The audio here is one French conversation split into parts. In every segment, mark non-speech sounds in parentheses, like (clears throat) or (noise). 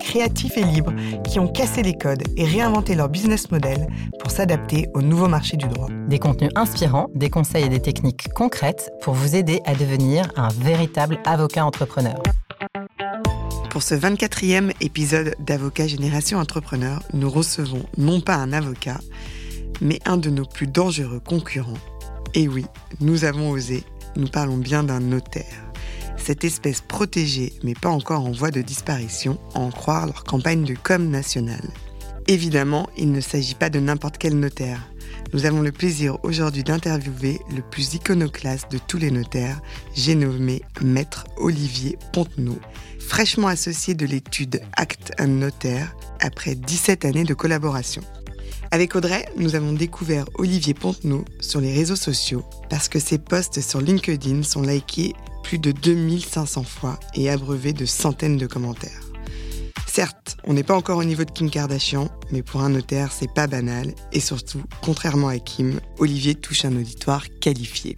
créatifs et libres qui ont cassé les codes et réinventé leur business model pour s'adapter au nouveau marché du droit. Des contenus inspirants, des conseils et des techniques concrètes pour vous aider à devenir un véritable avocat entrepreneur. Pour ce 24e épisode d'Avocat Génération Entrepreneur, nous recevons non pas un avocat, mais un de nos plus dangereux concurrents. Et oui, nous avons osé, nous parlons bien d'un notaire cette espèce protégée mais pas encore en voie de disparition, en croire leur campagne de com nationale. Évidemment, il ne s'agit pas de n'importe quel notaire. Nous avons le plaisir aujourd'hui d'interviewer le plus iconoclaste de tous les notaires, j'ai nommé Maître Olivier Pontenot, fraîchement associé de l'étude Acte un notaire après 17 années de collaboration. Avec Audrey, nous avons découvert Olivier Pontenot sur les réseaux sociaux parce que ses posts sur LinkedIn sont likés plus de 2500 fois et abreuvé de centaines de commentaires. Certes, on n'est pas encore au niveau de Kim Kardashian, mais pour un notaire, c'est pas banal. Et surtout, contrairement à Kim, Olivier touche un auditoire qualifié.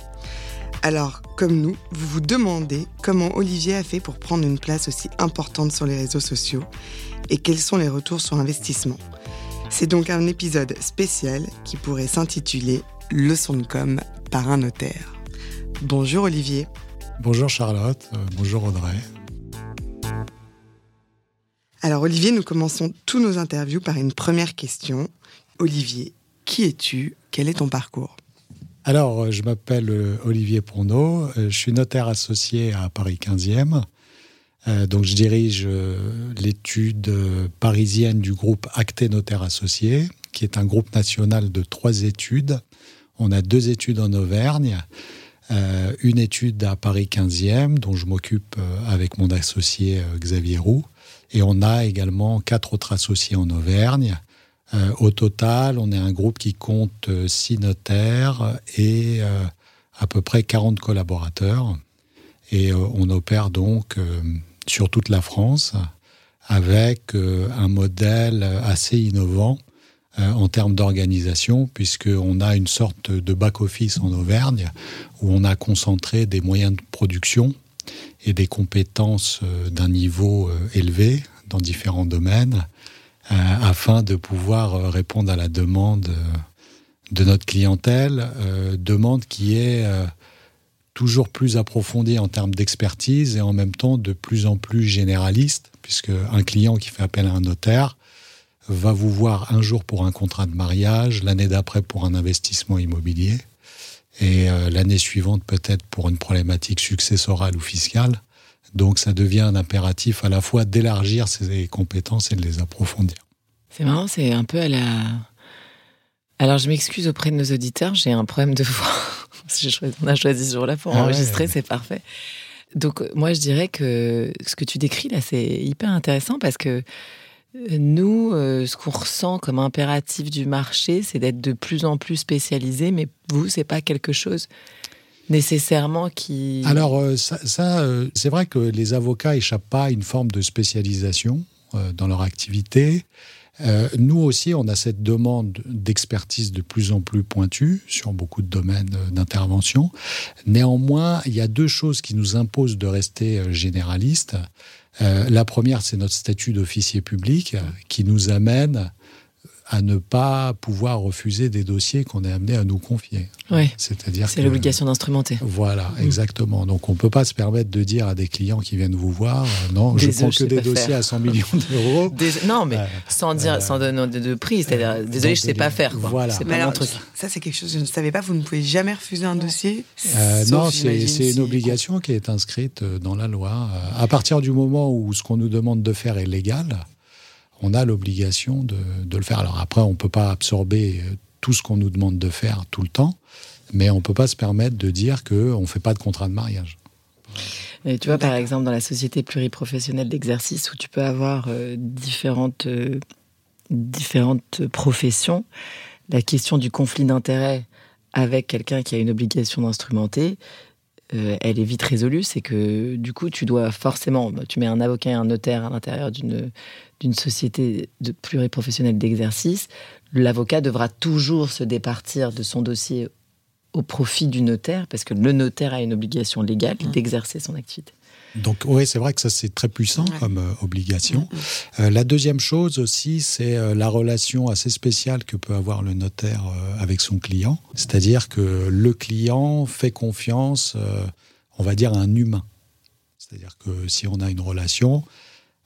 Alors, comme nous, vous vous demandez comment Olivier a fait pour prendre une place aussi importante sur les réseaux sociaux et quels sont les retours sur investissement. C'est donc un épisode spécial qui pourrait s'intituler Leçon de com par un notaire. Bonjour Olivier. Bonjour Charlotte, euh, bonjour Audrey. Alors Olivier, nous commençons tous nos interviews par une première question. Olivier, qui es-tu? Quel est ton parcours? Alors, euh, je m'appelle euh, Olivier Prondeau, je suis notaire associé à Paris 15e. Donc, je dirige l'étude parisienne du groupe Acté Notaire Associé, qui est un groupe national de trois études. On a deux études en Auvergne euh, une étude à Paris 15e dont je m'occupe euh, avec mon associé euh, Xavier Roux. Et on a également quatre autres associés en Auvergne. au total, on est un groupe qui compte six notaires et à peu près 40 collaborateurs. Et on opère donc sur toute la France avec un modèle assez innovant euh, en termes d'organisation, puisqu'on a une sorte de back-office en Auvergne où on a concentré des moyens de production et des compétences euh, d'un niveau euh, élevé dans différents domaines afin de pouvoir répondre à la demande de notre clientèle, demande qui est toujours plus approfondie en termes d'expertise et en même temps de plus en plus généraliste, puisque un client qui fait appel à un notaire va vous voir un jour pour un contrat de mariage, l'année d'après pour un investissement immobilier, et euh, l'année suivante peut-être pour une problématique successorale ou fiscale. Donc ça devient un impératif à la fois d'élargir ses compétences et de les approfondir. C'est marrant, c'est un peu à la... Alors je m'excuse auprès de nos auditeurs, j'ai un problème de voix. (laughs) On a choisi ce jour-là pour ah enregistrer, c'est parfait. Donc moi je dirais que ce que tu décris là, c'est hyper intéressant parce que nous, euh, ce qu'on ressent comme impératif du marché, c'est d'être de plus en plus spécialisé, mais vous, c'est pas quelque chose nécessairement qui... Alors, euh, ça, euh, c'est vrai que les avocats échappent pas à une forme de spécialisation dans leur activité. Nous aussi, on a cette demande d'expertise de plus en plus pointue sur beaucoup de domaines d'intervention. Néanmoins, il y a deux choses qui nous imposent de rester généralistes. Euh, la première, c'est notre statut d'officier public qui nous amène à ne pas pouvoir refuser des dossiers qu'on est amené à nous confier. C'est-à-dire c'est l'obligation d'instrumenter. Voilà, mm. exactement. Donc on ne peut pas se permettre de dire à des clients qui viennent vous voir, euh, non, je prends que des dossiers à 100 millions (laughs) d'euros. Non, mais sans dire, sans donner de, prix, c'est-à-dire, désolé, je ne sais pas faire. Voilà. C'est pas mon truc. Ça, c'est quelque chose que je ne savais pas. Vous ne pouvez jamais refuser un dossier. Euh, non, c'est une obligation qui est inscrite dans la loi. À partir du moment où ce qu'on nous demande de faire est légal, on a l'obligation de, le faire. Alors après, on ne peut pas absorber euh, tout ce qu'on nous demande de faire tout le temps, mais on ne peut pas se permettre de dire qu'on ne fait pas de contrat de mariage. Et tu vois, par exemple, dans la société pluriprofessionnelle d'exercice, où tu peux avoir euh, différentes, euh, différentes professions, la question du conflit d'intérêt avec quelqu'un qui a une obligation d'instrumenter, elle est vite résolue. C'est que du coup, tu dois forcément, bah, tu mets un avocat et un notaire à l'intérieur d'une d'une société de pluriprofessionnelle d'exercice. L'avocat devra toujours se départir de son dossier au profit du notaire, parce que le notaire a une obligation légale mmh. d'exercer son activité. Donc oui, c'est vrai que ça c'est très puissant comme euh, obligation. Mm, mm. Euh, la deuxième chose aussi, c'est euh, la relation assez spéciale que peut avoir le notaire avec son client. C'est-à-dire que le client fait confiance, on va dire, à un humain. C'est-à-dire que si on a une relation,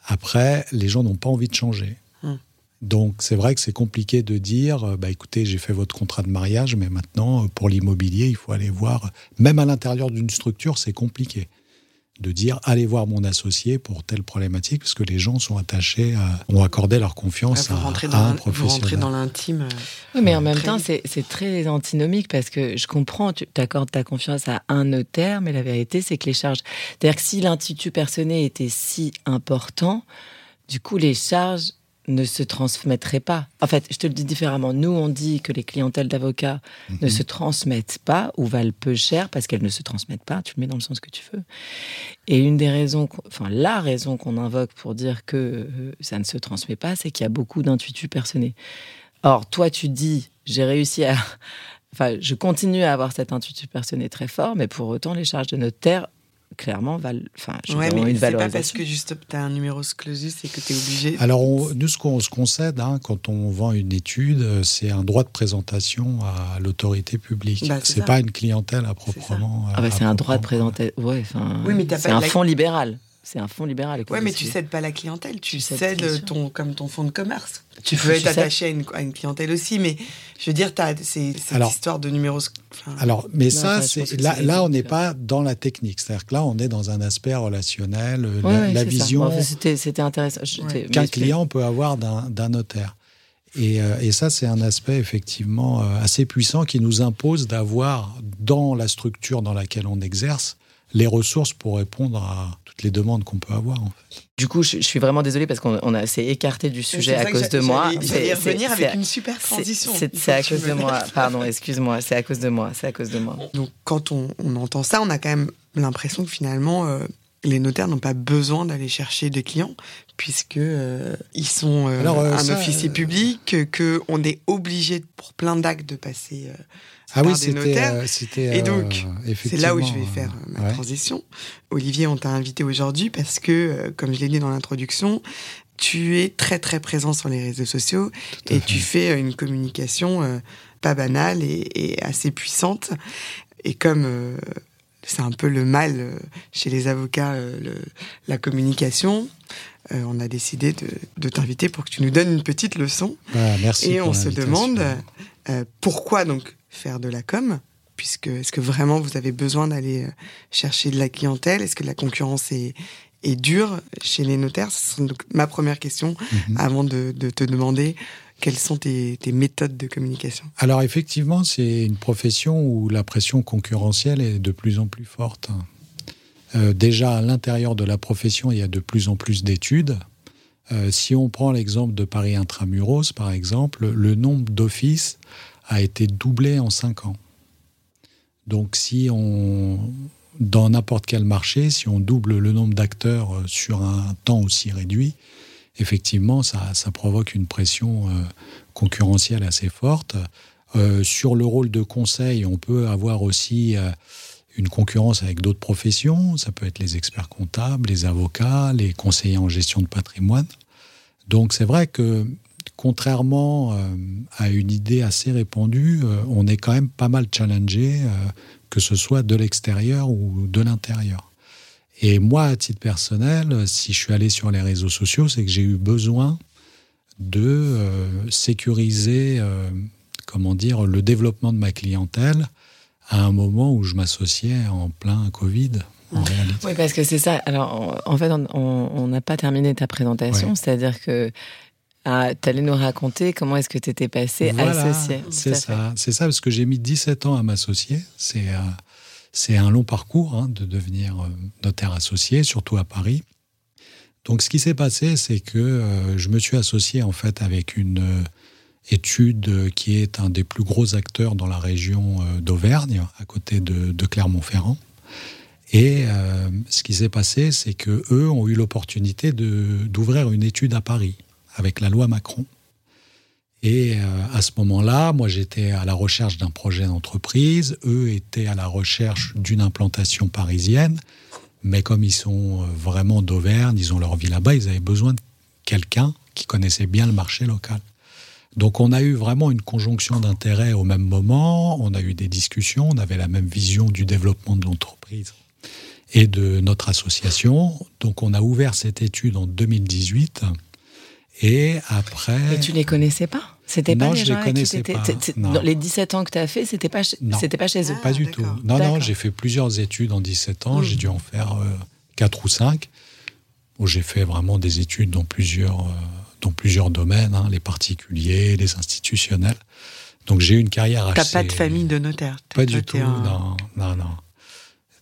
après, les gens n'ont pas envie de changer. Mm. Donc c'est vrai que c'est compliqué de dire, bah écoutez, j'ai fait votre contrat de mariage, mais maintenant pour l'immobilier, il faut aller voir. Même à l'intérieur d'une structure, c'est compliqué de dire allez voir mon associé pour telle problématique, parce que les gens sont attachés, à, ont accordé leur confiance à, un professionnel. Vous rentrez dans l'intime. Euh, oui, mais en même temps, c'est très antinomique parce que je comprends, tu accordes ta confiance à un notaire, mais la vérité, c'est que les charges. C'est-à-dire que si l'institut personnel était si important, du coup, les charges ne se transmettraient pas. En fait, je te le dis différemment. Nous, on dit que les clientèles d'avocats ne mhm. se transmettent pas ou valent peu cher parce qu'elles ne se transmettent pas. Tu le mets dans le sens que tu veux. Et une des raisons, enfin, la raison qu'on invoque pour dire que euh, ça ne se transmet pas, c'est qu'il y a beaucoup d'intuitus personnels. Or, toi, tu dis, j'ai réussi à. (laughs) Enfin, je continue à avoir cet intuitu personnel très fort, mais pour autant, les charges de notaire clairement valent. Enfin, ouais, mais c'est pas parce que juste tu as un numéro clausus et que tu es obligé. Alors, nous, ce qu'on se concède hein, quand on vend une étude, euh, c'est un droit de présentation à l'autorité publique. Bah, c'est pas une clientèle à proprement. Ah bah, c'est un droit de présentation. Ouais, oui, mais c'est un fonds libéral. C'est un fonds libéral. Oui, mais tu cèdes pas la clientèle, tu, cèdes ton, comme ton fonds de commerce. Tu peux être attaché à une, clientèle aussi, mais je veux dire, c'est cette histoire de numéros. alors, mais ça, c'est là, là, on n'est pas dans la technique. C'est-à-dire que là, on est dans un aspect relationnel, la, vision. C'était intéressant. Qu'un client peut avoir d'un notaire. Et, euh, et, ça, c'est un aspect effectivement euh, assez puissant qui nous impose d'avoir dans la structure dans laquelle on exerce les ressources pour répondre à toutes les demandes qu'on peut avoir. En fait. Du coup, je, suis vraiment désolée parce qu'on a s'est écarté du sujet à cause de moi. C'est revenir avec une super transition. C'est à cause de moi. Pardon, excuse-moi. C'est à cause de moi. C'est à cause de moi. Donc, quand on, entend ça, on a quand même l'impression que finalement, euh, les notaires n'ont pas besoin d'aller chercher des clients puisque euh, ils sont euh, un officier public, que on est obligé pour plein d'actes de passer ah oui, c'était, euh, c'était. Et donc, euh, c'est là où je vais faire euh, ma transition. Olivier, on t'a invité aujourd'hui parce que, comme je l'ai dit dans l'introduction, tu es très très présent sur les réseaux sociaux et tu fais une communication pas banale et, assez puissante. Et comme c'est un peu le mal chez les avocats, la communication. on a décidé de, t'inviter pour que tu nous donnes une petite leçon. Ah, merci. Et on se demande pourquoi donc faire de la com puisque est-ce que vraiment vous avez besoin d'aller euh, chercher de la clientèle? Est-ce que la concurrence est, est dure chez les notaires? C'est ma première question mhm. avant de, te demander quelles sont tes, méthodes de communication Alors effectivement, c'est une profession où la pression concurrentielle est de plus en plus forte. Euh, déjà à l'intérieur de la profession, il y a de plus en plus d'études. Euh, si on prend l'exemple de Paris Intramuros, par exemple, le nombre d'offices a été doublé en cinq ans. Donc si on, dans n'importe quel marché, si on double le nombre d'acteurs euh, sur un temps aussi réduit, effectivement, ça, ça provoque une pression euh, concurrentielle assez forte. Euh, sur le rôle de conseil, on peut avoir aussi une concurrence avec d'autres professions. Ça peut être les experts comptables, les avocats, les conseillers en gestion de patrimoine. Donc c'est vrai que contrairement euh, à une idée assez répandue, euh, on est quand même pas mal challengé, euh, que ce soit de l'extérieur ou de l'intérieur. Et moi, à titre personnel, si je suis allé sur les réseaux sociaux, c'est que j'ai eu besoin de sécuriser, comment dire, le développement de ma clientèle à un moment où je m'associais en plein Covid. Réalité. Oui, parce que c'est ça. Alors, en fait, on n'a pas terminé ta présentation, c'est-à-dire que tu allais nous raconter comment est-ce que tu étais passé associé. C'est ça, c'est ça, parce que j'ai mis 17 ans à m'associer. C'est euh, c'est un long parcours hein, de devenir euh, notaire associé, surtout à Paris. Donc ce qui s'est passé, c'est que euh, je me suis associé en fait avec une, étude qui est un des plus gros acteurs dans la région d'Auvergne, à côté de, Clermont-Ferrand. Et ce qui s'est passé, c'est que eux ont eu l'opportunité d'ouvrir une étude à Paris avec la loi Macron. Et à ce moment-là, moi j'étais à la recherche d'un projet d'entreprise, eux étaient à la recherche d'une implantation parisienne. Mais comme ils sont euh, vraiment d'Auvergne, ils ont leur vie là-bas, ils avaient besoin de quelqu'un qui connaissait bien le marché local. Donc on a eu vraiment une conjonction d'intérêts au même moment, on a eu des discussions, on avait la même vision du développement de l'entreprise et de notre association. Donc on a ouvert cette étude en 2018 et après... Et tu les connaissais pas? C'était pas les je les connaissais pas. les 17 ans que tu as fait, c'était pas, c'était pas chez eux. pas du tout. Non, non, j'ai fait plusieurs études en 17 ans. J'ai hmm. dû en faire euh, 4 ou 5, où j'ai fait vraiment des études dans plusieurs, euh, dans plusieurs domaines, hein, les particuliers, les institutionnels. Donc j'ai eu une carrière assez... T'as pas de famille de notaire? Pas du tout, non, non, non.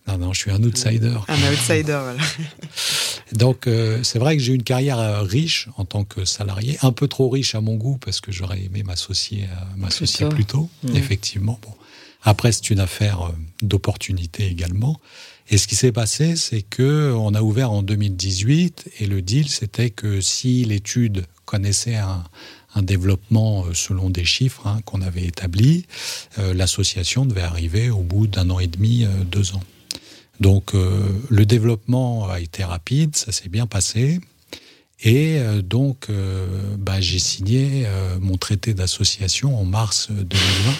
Non, non, je suis un outsider. Un outsider, voilà. (laughs) Donc, euh, c'est vrai que j'ai eu une carrière euh, riche en tant que salarié, un peu trop riche à mon goût parce que j'aurais aimé m'associer, euh, m'associer plus tôt, mmh. effectivement. Bon. Après, c'est une affaire d'opportunité également. Et ce qui s'est passé, c'est que on a ouvert en 2018 et le deal, c'était que si l'étude connaissait un, un développement selon des chiffres hein, qu'on avait établis, l'association devait arriver au bout d'un an et demi, deux ans. Donc euh, le développement a été rapide, ça s'est bien passé. Et euh, donc, euh, bah, j'ai signé mon traité d'association en mars 2020,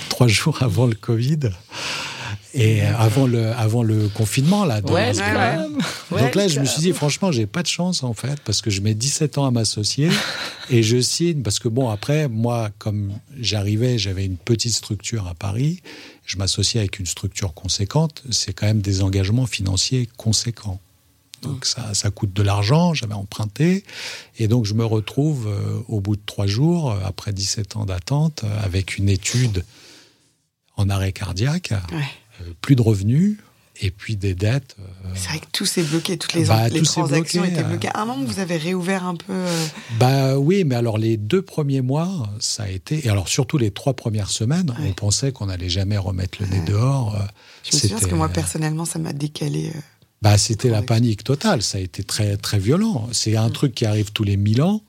trois jours avant le Covid. Et avant le, avant le confinement, là. Donc, ouais, donc là, je me suis dit, franchement, j'ai pas de chance, en fait, parce que je mets 17 ans à m'associer (laughs) et je signe, parce que bon, après, moi, comme j'arrivais, j'avais une petite structure à Paris, je m'associe avec une structure conséquente, c'est quand même des engagements financiers conséquents. Donc ça, ça coûte de l'argent, j'avais emprunté, et donc je me retrouve euh, au bout de trois jours, euh, après 17 ans d'attente, euh, avec une étude en arrêt cardiaque, plus de revenus, et puis des dettes. Euh, c'est vrai que tout s'est bloqué, toutes les, bah, les transactions étaient euh, bloquées. À un moment, vous avez réouvert un peu. Euh, bah oui, mais alors les deux premiers mois, ça a été, et alors surtout les trois premières semaines, on pensait qu'on n'allait jamais remettre le nez dehors. Je me souviens parce que moi personnellement, ça m'a décalé. Bah, c'était la panique totale. Ça a été très très violent. C'est un truc qui arrive tous les mille ans.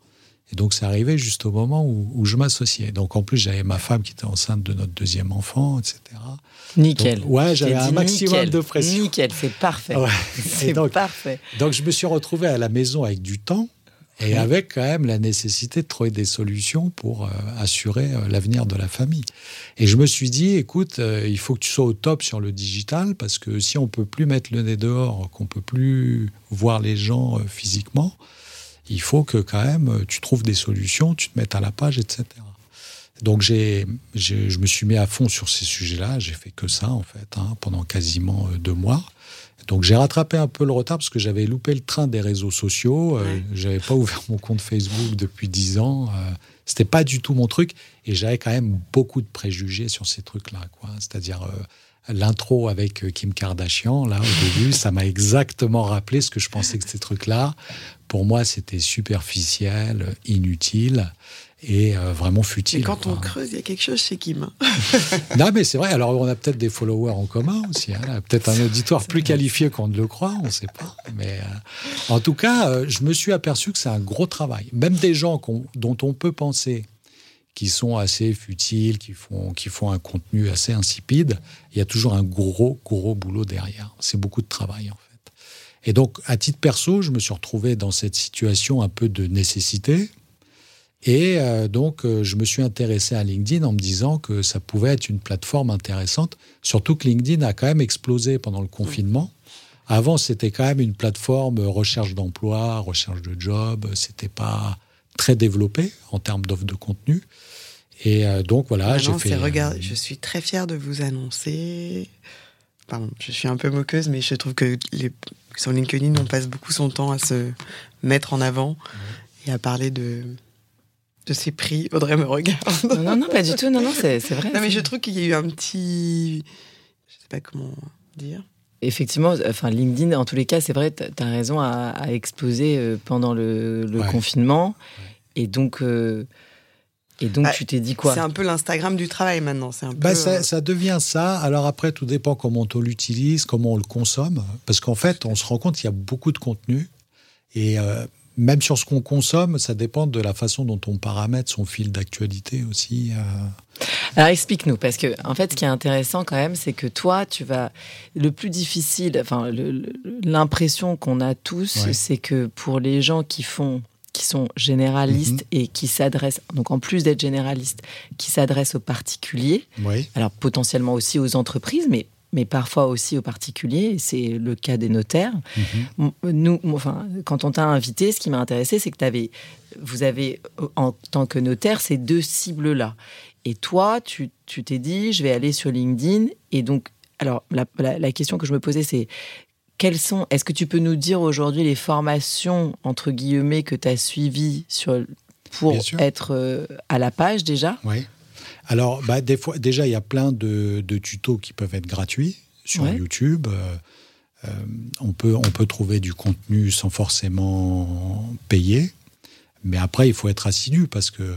Et donc, c'est arrivé juste au moment où, je m'associais. Donc, en plus, j'avais ma femme qui était enceinte de notre deuxième enfant, etc. Nickel. ouais, j'avais un maximum de pression. Nickel, c'est parfait. (laughs) C'est parfait. Donc, je me suis retrouvé à la maison avec du temps et avec quand même la nécessité de trouver des solutions pour euh, assurer euh, l'avenir de la famille. Et je me suis dit, écoute, euh, il faut que tu sois au top sur le digital parce que si on peut plus mettre le nez dehors, qu'on peut plus voir les gens physiquement, il faut que quand même tu trouves des solutions, tu te mettes à la page, etc. Donc j'ai, je me suis mis à fond sur ces sujets-là. J'ai fait que ça en fait hein, pendant quasiment euh, deux mois. Donc j'ai rattrapé un peu le retard parce que j'avais loupé le train des réseaux sociaux. Euh, j'avais pas ouvert mon compte Facebook depuis dix ans. Euh, c'était pas du tout mon truc et j'avais quand même beaucoup de préjugés sur ces trucs-là. Quoi. C'est-à-dire euh, l'intro avec Kim Kardashian là au début, ça m'a exactement rappelé ce que je pensais que ces trucs-là. Pour moi, c'était superficiel, inutile et euh, vraiment futile. Et quand on creuse, il y a quelque chose chez Kim. (laughs) non, mais c'est vrai. Alors, on a peut-être des followers en commun aussi. Hein. Peut-être un auditoire plus qualifié qu'on ne le croit, on ne sait pas. Mais euh, en tout cas, euh, je me suis aperçu que c'est un gros travail. Même des gens dont on peut penser qui sont assez futiles, qui font, qui font un contenu assez insipide, il y a toujours un gros, gros boulot derrière. C'est beaucoup de travail, en fait. Et donc, à titre perso, je me suis retrouvé dans cette situation un peu de nécessité et euh, donc, euh, je me suis intéressé à LinkedIn en me disant que ça pouvait être une plateforme intéressante, surtout que LinkedIn a quand même explosé pendant le confinement. Avant, c'était quand même une plateforme recherche d'emploi, recherche de job. C'était pas très développé en termes d'offres de contenu. Et euh, donc voilà, j'ai fait. Regarde, je suis très fière de vous annoncer. Pardon, je suis un peu moqueuse, mais je trouve que les... sur LinkedIn, on passe beaucoup son temps à se mettre en avant et à parler de de ces prix. Audrey me regarde. Non, non, pas du tout. Non, non, c'est vrai. Non, mais je trouve qu'il y a eu un petit. Je sais pas comment dire. Effectivement, enfin LinkedIn, en tous les cas, c'est vrai, tu as raison, à, exploser euh, pendant le, confinement. Et donc, euh, Et donc, bah, tu t'es dit quoi C'est un peu l'Instagram du travail maintenant. C'est un bah, euh, ça, devient ça. Alors après, tout dépend comment on l'utilise, comment on le consomme. Parce qu'en fait, on se rend compte qu'il y a beaucoup de contenu. Et euh, même sur ce qu'on consomme, ça dépend de la façon dont on paramètre son fil d'actualité aussi. Euh. Alors explique-nous, parce que en fait, ce qui est intéressant quand même, c'est que toi, tu vas. Le plus difficile, enfin, l'impression qu'on a tous, c'est que pour les gens qui font qui sont généralistes mhm. et qui s'adressent, donc en plus d'être généralistes, qui s'adressent aux particuliers, alors potentiellement aussi aux entreprises, mais mais parfois aussi aux particuliers. C'est le cas des notaires. Mhm. Nous, enfin, quand on t'a invité, ce qui m'a intéressé, c'est que avais, vous avez, en tant que notaire, ces deux cibles-là. Et toi, tu t'es dit, je vais aller sur LinkedIn. Et donc, alors, la, la question que je me posais, c'est quelles sont, est-ce que tu peux nous dire aujourd'hui les formations, entre guillemets, que tu as suivies sur, pour être euh, à la page déjà? Oui. Alors, bah, des fois, déjà, il y a plein de, tutos qui peuvent être gratuits sur YouTube. Euh, euh, on, peut, on peut trouver du contenu sans forcément payer. Mais après, il faut être assidu parce que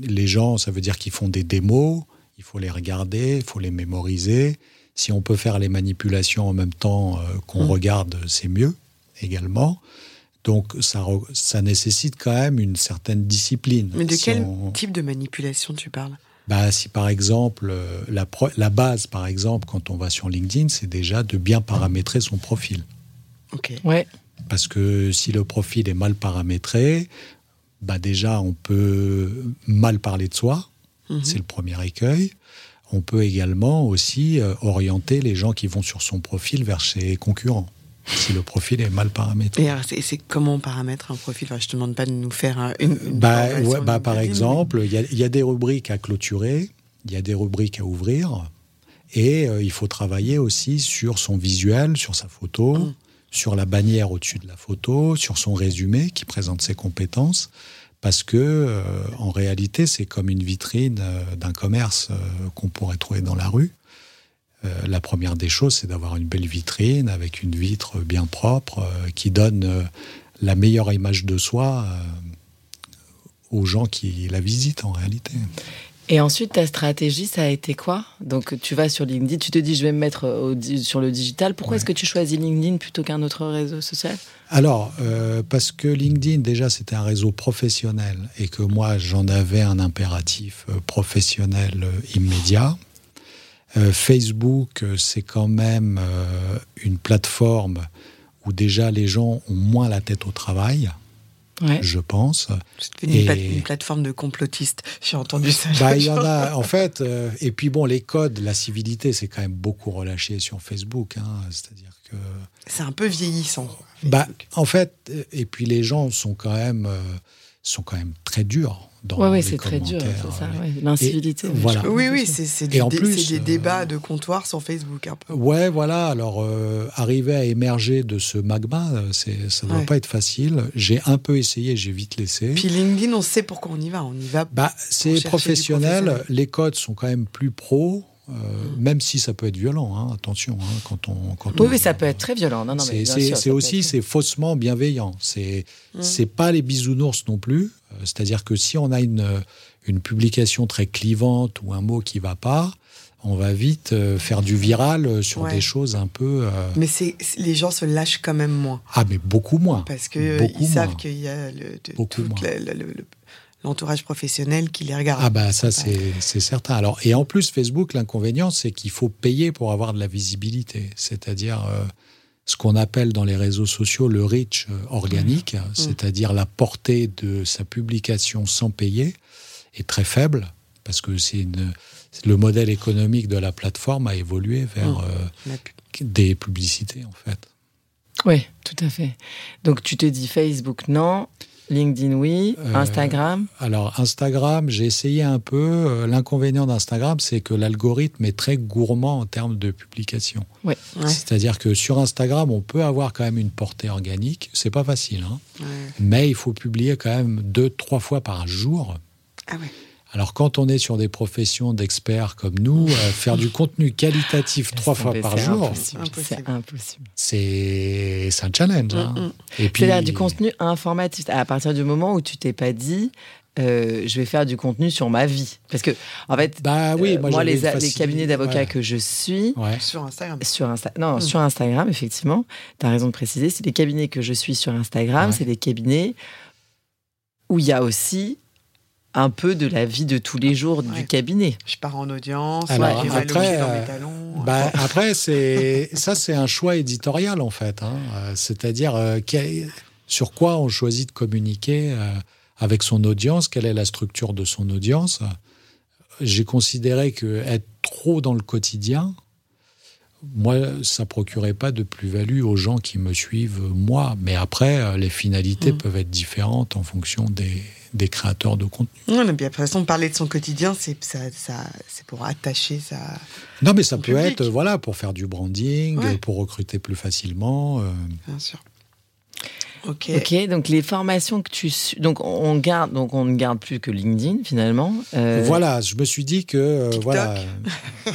les gens, ça veut dire qu'ils font des démos, il faut les regarder, il faut les mémoriser. Si on peut faire les manipulations en même temps euh, qu'on mmh. regarde, c'est mieux également. Donc ça, ça nécessite quand même une certaine discipline. Mais de quel type de manipulation tu parles? Bah, si par exemple, euh, la, la, base, par exemple, quand on va sur LinkedIn, c'est déjà de bien paramétrer son profil. Ok. Ouais. Parce que si le profil est mal paramétré, bah déjà, on peut mal parler de soi. Mmh. C'est le premier écueil on peut également aussi euh, orienter les gens qui vont sur son profil vers ses concurrents si le profil est mal paramétré. Et c'est comment on paramètre un profil? Je te demande pas de nous faire une. bah, bah par exemple, il y, a des rubriques à clôturer, il y a des rubriques à ouvrir, et euh, il faut travailler aussi sur son visuel, sur sa photo, mm. sur la bannière au-dessus de la photo, sur son résumé qui présente ses compétences parce que euh, en réalité, c'est comme une vitrine euh, d'un commerce euh, qu'on pourrait trouver dans la rue. la première des choses, c'est d'avoir une belle vitrine avec une vitre bien propre qui donne la meilleure image de soi aux gens qui la visitent en réalité. Et ensuite, ta stratégie, ça a été quoi? Donc, tu vas sur LinkedIn, tu te dis, je vais me mettre au, sur le digital. Pourquoi est-ce que tu choisis LinkedIn plutôt qu'un autre réseau social? Alors, euh, parce que LinkedIn, déjà, c'était un réseau professionnel et que moi, j'en avais un impératif euh, professionnel euh, immédiat. Facebook, c'est quand même une plateforme où déjà les gens ont moins la tête au travail je pense. C'est une, plateforme de complotistes, j'ai entendu ça. Bah, il y en a, en fait. Euh, et puis bon, les codes, la civilité, c'est quand même beaucoup relâché sur Facebook. Hein, C'est-à-dire que. C'est un peu vieillissant. Bah, en fait, euh, et puis les gens sont quand même, euh, sont quand même très durs oui, ouais, c'est très dur, c'est ça, l'incivilité. Voilà. Oui, oui, c'est des, des, débats de comptoir sur Facebook un peu. Ouais, voilà. Alors, euh, arriver à émerger de ce magma, ça ne doit pas être facile. J'ai un peu essayé, j'ai vite laissé. Puis LinkedIn, on sait pourquoi on y va. On y va. Bah, c'est professionnel. Les codes sont quand même plus pros. Euh, même si ça peut être violent, hein, attention, hein, quand on, quand oui, ça peut être très violent. Non, non, c'est aussi, c'est faussement bienveillant. C'est, mmh. c'est pas les bisounours non plus. Euh, c'est-à-dire que si on a une, une publication très clivante ou un mot qui va pas, on va vite euh, faire du viral sur des choses un peu. Mais c'est les gens se lâchent quand même moins. Ah, mais beaucoup moins. Parce que ils savent qu'il y a le, moins l'entourage professionnel qui les regarde. Ah bah ça c'est certain. Alors et en plus Facebook l'inconvénient c'est qu'il faut payer pour avoir de la visibilité, c'est-à-dire euh, ce qu'on appelle dans les réseaux sociaux le reach euh, organique, mmh. c'est-à-dire la portée de sa publication sans payer est très faible parce que c'est le modèle économique de la plateforme a évolué vers mmh. euh, des publicités en fait. Oui, tout à fait. Donc tu te dis Facebook non, LinkedIn, oui. Euh, Instagram Alors, Instagram, j'ai essayé un peu. Euh, l'inconvénient d'Instagram, c'est que l'algorithme est très gourmand en termes de publication. Oui. C'est-à-dire que sur Instagram, on peut avoir quand même une portée organique. C'est pas facile, hein. mais il faut publier quand même deux, trois fois par jour. Ah ouais. Alors quand on est sur des professions d'experts comme nous, euh, faire du contenu qualitatif trois fois par jour, c'est impossible. C'est un challenge. Hein. Mm, mm. Et puis c'est du contenu informatif. À partir du moment où tu t'es pas dit, euh, je vais faire du contenu sur ma vie. Parce que, en fait, bah, oui, moi, moi les, les, cabinets d'avocats que je suis. Sur Instagram. Sur Insta non, hmm. sur Instagram, effectivement. Tu as raison de préciser. C'est les cabinets que je suis sur Instagram. C'est des cabinets où il y a aussi un peu de la vie de tous les jours du cabinet. Je pars en audience, Alors, après, dans mes talons. Bah, (laughs) après, c'est ça, c'est un choix éditorial en fait. Hein. Euh, c'est-à-dire euh, sur quoi on choisit de communiquer euh, avec son audience, quelle est la structure de son audience. J'ai considéré que être trop dans le quotidien, moi, ça procurait pas de plus-value aux gens qui me suivent, moi. Mais après, les finalités mmh. peuvent être différentes en fonction des, des créateurs de contenu. Non, mais de toute façon, parler de son quotidien, c'est ça, ça c'est pour attacher ça. Non, mais ça peut être voilà pour faire du branding, pour recruter plus facilement. Euh. Bien sûr. Ok. Ok. Donc les formations que tu donc on garde donc on ne garde plus que LinkedIn finalement. Euh, voilà, je me suis dit que euh, TikTok. voilà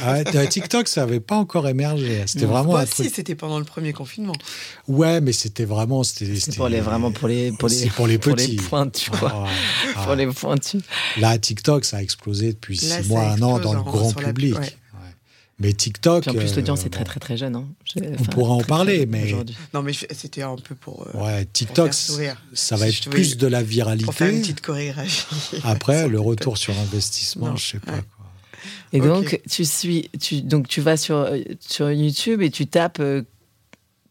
ah, TikTok ça n'avait pas encore émergé. C'était vraiment bah, si c'était pendant le premier confinement. Ouais, mais c'était vraiment c'était pour les vraiment pour les pour les pour les petits pour les pointus quoi. Ah, pour les pointus. Là TikTok ça a explosé depuis six mois un an dans le grand public. Mais TikTok. en plus, l'audience euh, est très très très jeune. Hein. On pourra en parler, mais. Non, mais c'était un peu pour. Euh, ouais, TikTok, ça va être plus de la viralité. Pour faire une petite chorégraphie. (laughs) Après, (laughs) le retour sur investissement, je sais pas quoi. Et donc, tu suis, tu, donc tu vas sur, sur YouTube et tu tapes euh,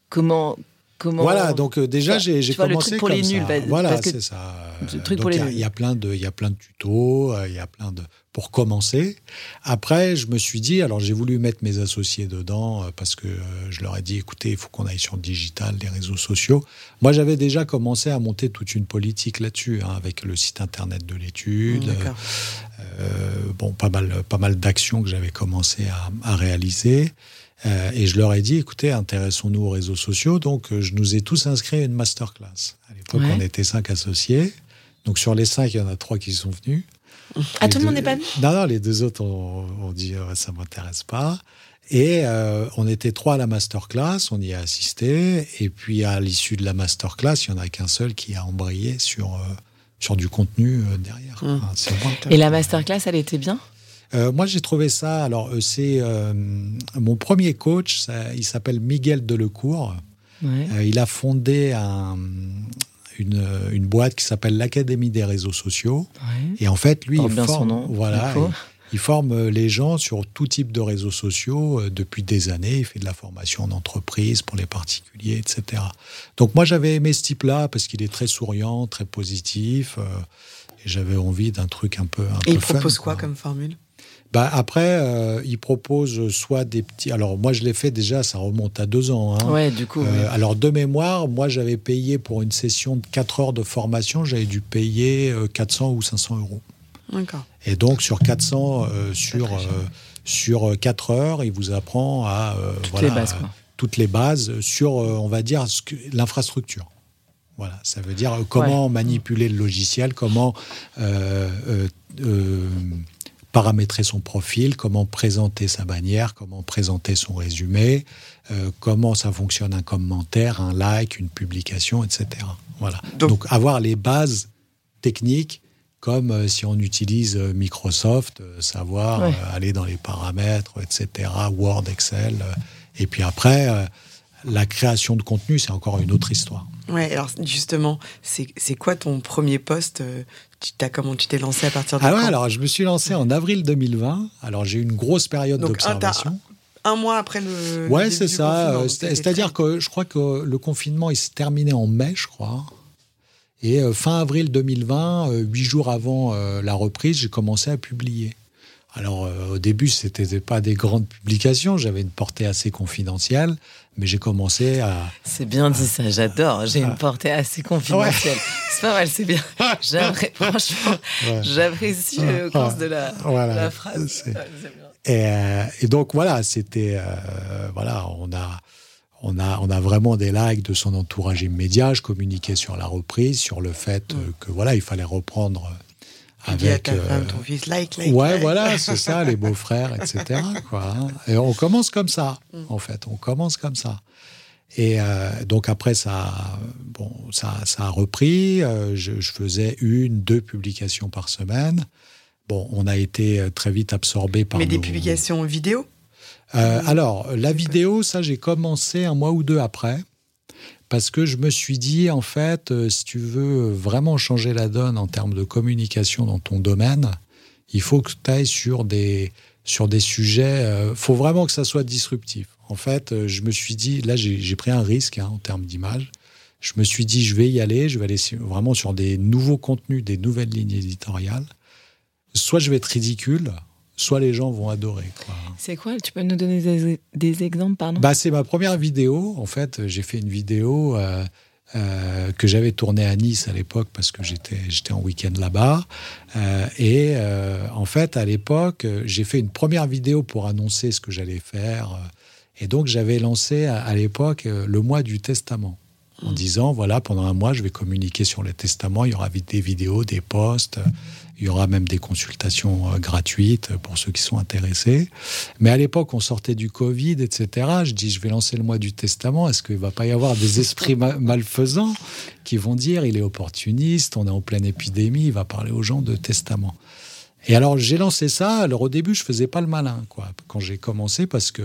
comment Comment... Voilà, donc déjà j'ai commencé le truc pour les nuls, voilà, c'est ça. Le truc pour les nuls. Il y a plein de, il y a plein de tutos, il y a plein de pour commencer. Après, je me suis dit, alors j'ai voulu mettre mes associés dedans euh, parce que euh, je leur ai dit, écoutez, il faut qu'on aille sur le digital, les réseaux sociaux. Moi, j'avais déjà commencé à monter toute une politique là-dessus, hein, avec le site internet de l'étude. Euh, bon, pas mal, pas mal d'actions que j'avais commencé à, réaliser. et je leur ai dit, écoutez, intéressons-nous aux réseaux sociaux. Donc, je nous ai tous inscrits à une masterclass. À l'époque, on était cinq associés. Donc, sur les cinq, il y en a trois qui sont venus. Ah, tout le monde n'est pas venu Non, non, les deux autres ont, dit ça ne m'intéresse pas. Et euh, on était trois à la masterclass, on y a assisté. Et puis à l'issue de la masterclass, il n'y en a qu'un seul qui a embrayé sur, euh, sur du contenu euh, derrière. Hum. Et la masterclass, elle était bien? Moi, j'ai trouvé ça. Alors, c'est mon premier coach. il s'appelle Miguel Delecourt. il a fondé un, une, boîte qui s'appelle l'Académie des réseaux sociaux. Et en fait, lui, il forme, voilà, il, forme les gens sur tout type de réseaux sociaux euh, depuis des années. Il fait de la formation en entreprise pour les particuliers, etc. Donc moi, j'avais aimé ce type-là parce qu'il est très souriant, très positif. Euh, et j'avais envie d'un truc un peu. Un et il propose quoi comme formule? Bah après, euh, il propose soit des petits. Alors moi, je l'ai fait déjà, ça remonte à deux ans. Hein. Ouais, du coup. Euh, alors de mémoire, moi, j'avais payé pour une session de 4 heures de formation, j'avais dû payer 400 euh, ou 500 euros. D'accord. Et donc sur 400 sur sur 4 heures, il vous apprend à toutes les bases, quoi. toutes les bases sur, on va dire, l'infrastructure. Voilà, ça veut dire comment manipuler le logiciel, comment paramétrer son profil, comment présenter sa bannière, comment présenter son résumé, euh, comment ça fonctionne un commentaire, un like, une publication, etc. Voilà. Donc, avoir les bases techniques comme euh, si on utilise euh, Microsoft, savoir aller dans les paramètres, etc., Word, Excel. et puis après, la création de contenu, c'est encore une autre histoire. Ouais, alors justement, c'est quoi ton premier poste tu as, comment tu t'es lancé à partir de Ah ouais, alors je me suis lancé en avril 2020. Alors j'ai eu une grosse période d'observation. Un, mois après le. Ouais, c'est ça. C'est-à-dire que je crois que le confinement il s'est terminé en mai, je crois. Et euh, fin avril 2020, euh, huit jours avant euh, la reprise, j'ai commencé à publier. Alors au début, ce n'était pas des grandes publications, j'avais une portée assez confidentielle, mais j'ai commencé à. C'est bien dit ça, j'adore. J'ai une portée assez confidentielle. C'est pas mal, c'est bien. Franchement, j'apprécie le sens de la, la phrase. Et, euh, et, donc voilà, c'était euh, voilà, on a on a on a vraiment des likes de son entourage immédiat. Je communiquais sur la reprise, sur le fait mm. que voilà, il fallait reprendre avec. Euh, ton fils, like, like, ouais, voilà, c'est (laughs) ça, les beaux-frères, etc. Quoi, hein. Et on commence comme ça, mm. en fait. On commence comme ça. Et euh, donc après, ça, bon, ça, ça a repris. Euh, je, je, faisais une, deux publications par semaine. Bon, on a été très vite absorbé par. Mais des publications vidéo? Euh, Alors, la vidéo, ça, j'ai commencé un mois ou deux après. Parce que je me suis dit, en fait, si tu veux vraiment changer la donne en termes de communication dans ton domaine, il faut que tu ailles sur des, sur des sujets. Il faut vraiment que ça soit disruptif. En fait, euh, je me suis dit, là, j'ai pris un risque hein, en termes d'image. Je me suis dit, je vais y aller, je vais aller vraiment sur des nouveaux contenus, des nouvelles lignes éditoriales. Soit je vais être ridicule, soit les gens vont adorer. C'est quoi? Tu peux nous donner des, exemples, pardon? Bah, C'est ma première vidéo. En fait, j'ai fait une vidéo euh, euh, que j'avais tournée à Nice à l'époque parce que j'étais en week-end là-bas. et en fait, à l'époque, j'ai fait une première vidéo pour annoncer ce que j'allais faire et donc j'avais lancé à, l'époque euh, le mois du testament en mmh. disant voilà pendant un mois je vais communiquer sur le testament il y aura des vidéos des posts il y aura même des consultations euh, gratuites pour ceux qui sont intéressés. Mais à l'époque on sortait du Covid etc je dis je vais lancer le mois du testament. Est-ce qu'il va pas y avoir des esprits (laughs) malfaisants qui vont dire il est opportuniste on est en pleine épidémie il va parler aux gens de testament. Et alors j'ai lancé ça. Alors au début je faisais pas le malin quoi quand j'ai commencé parce que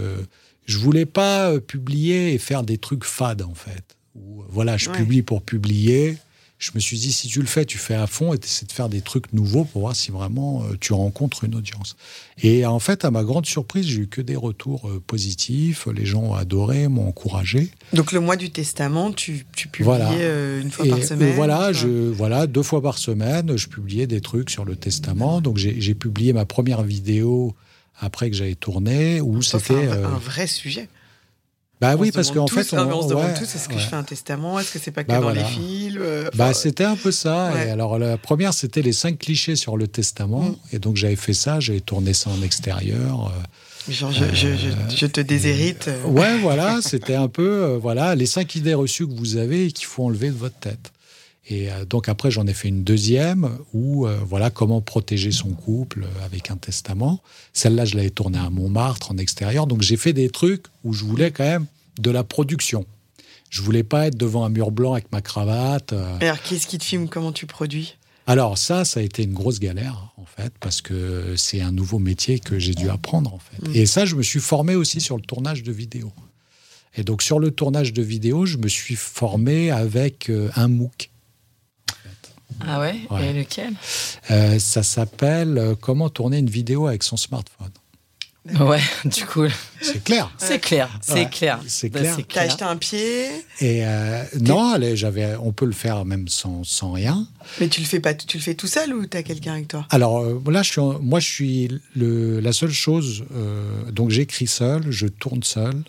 je voulais pas euh, publier et faire des trucs fades en fait. Ou, voilà, je publie pour publier. Je me suis dit, si tu le fais, tu fais à fond et tu essaies de faire des trucs nouveaux pour voir si vraiment euh, tu rencontres une audience. Et en fait, à ma grande surprise, j'ai eu que des retours euh, positifs. Les gens ont adoré, m'ont encouragé. Donc, le mois du testament, tu, tu publiais une fois par semaine Voilà, je, voilà, deux fois par semaine, je publiais des trucs sur le testament. Donc, j'ai publié ma première vidéo après que j'avais tourné, où c'était un, euh, un, vrai sujet. Bah oui, parce qu'en fait, on, on se demande tous est-ce que je fais un testament? Est-ce que c'est pas que bah dans les films euh, Bah c'était un peu ça. Et alors la première, c'était les cinq clichés sur le testament, mm. et donc j'avais fait ça, j'avais tourné ça en extérieur. Euh, Genre, je, je, je, te déshérite. Ouais, voilà, c'était un peu, voilà, les cinq idées reçues que vous avez et qu'il faut enlever de votre tête. Et euh, donc après, j'en ai fait une deuxième où, euh, voilà, comment protéger son couple avec un testament. Celle-là, je l'avais tournée à Montmartre, en extérieur. Donc j'ai fait des trucs où je voulais quand même de la production. Je voulais pas être devant un mur blanc avec ma cravate. Euh. Alors, qu'est-ce qui te filme? Comment tu produis? Alors ça, ça a été une grosse galère en fait parce que c'est un nouveau métier que j'ai dû apprendre en fait. Mm. Et ça, je me suis formé aussi sur le tournage de vidéos. Et donc sur le tournage de vidéos, je me suis formé avec un MOOC ah ouais, Et lequel? Euh, Ça s'appelle euh, Comment tourner une vidéo avec son smartphone. Ouais, (laughs) du coup. C'est clair. (laughs) C'est clair, c'est clair. C'est bah, clair. T'as acheté un pied? Et euh, non, allez, j'avais, on peut le faire même sans, sans, rien. Mais tu le fais pas, tu le fais tout seul ou t'as quelqu'un avec toi? Alors là, je suis, moi, je suis le, la seule chose. donc j'écris seul, je tourne seul.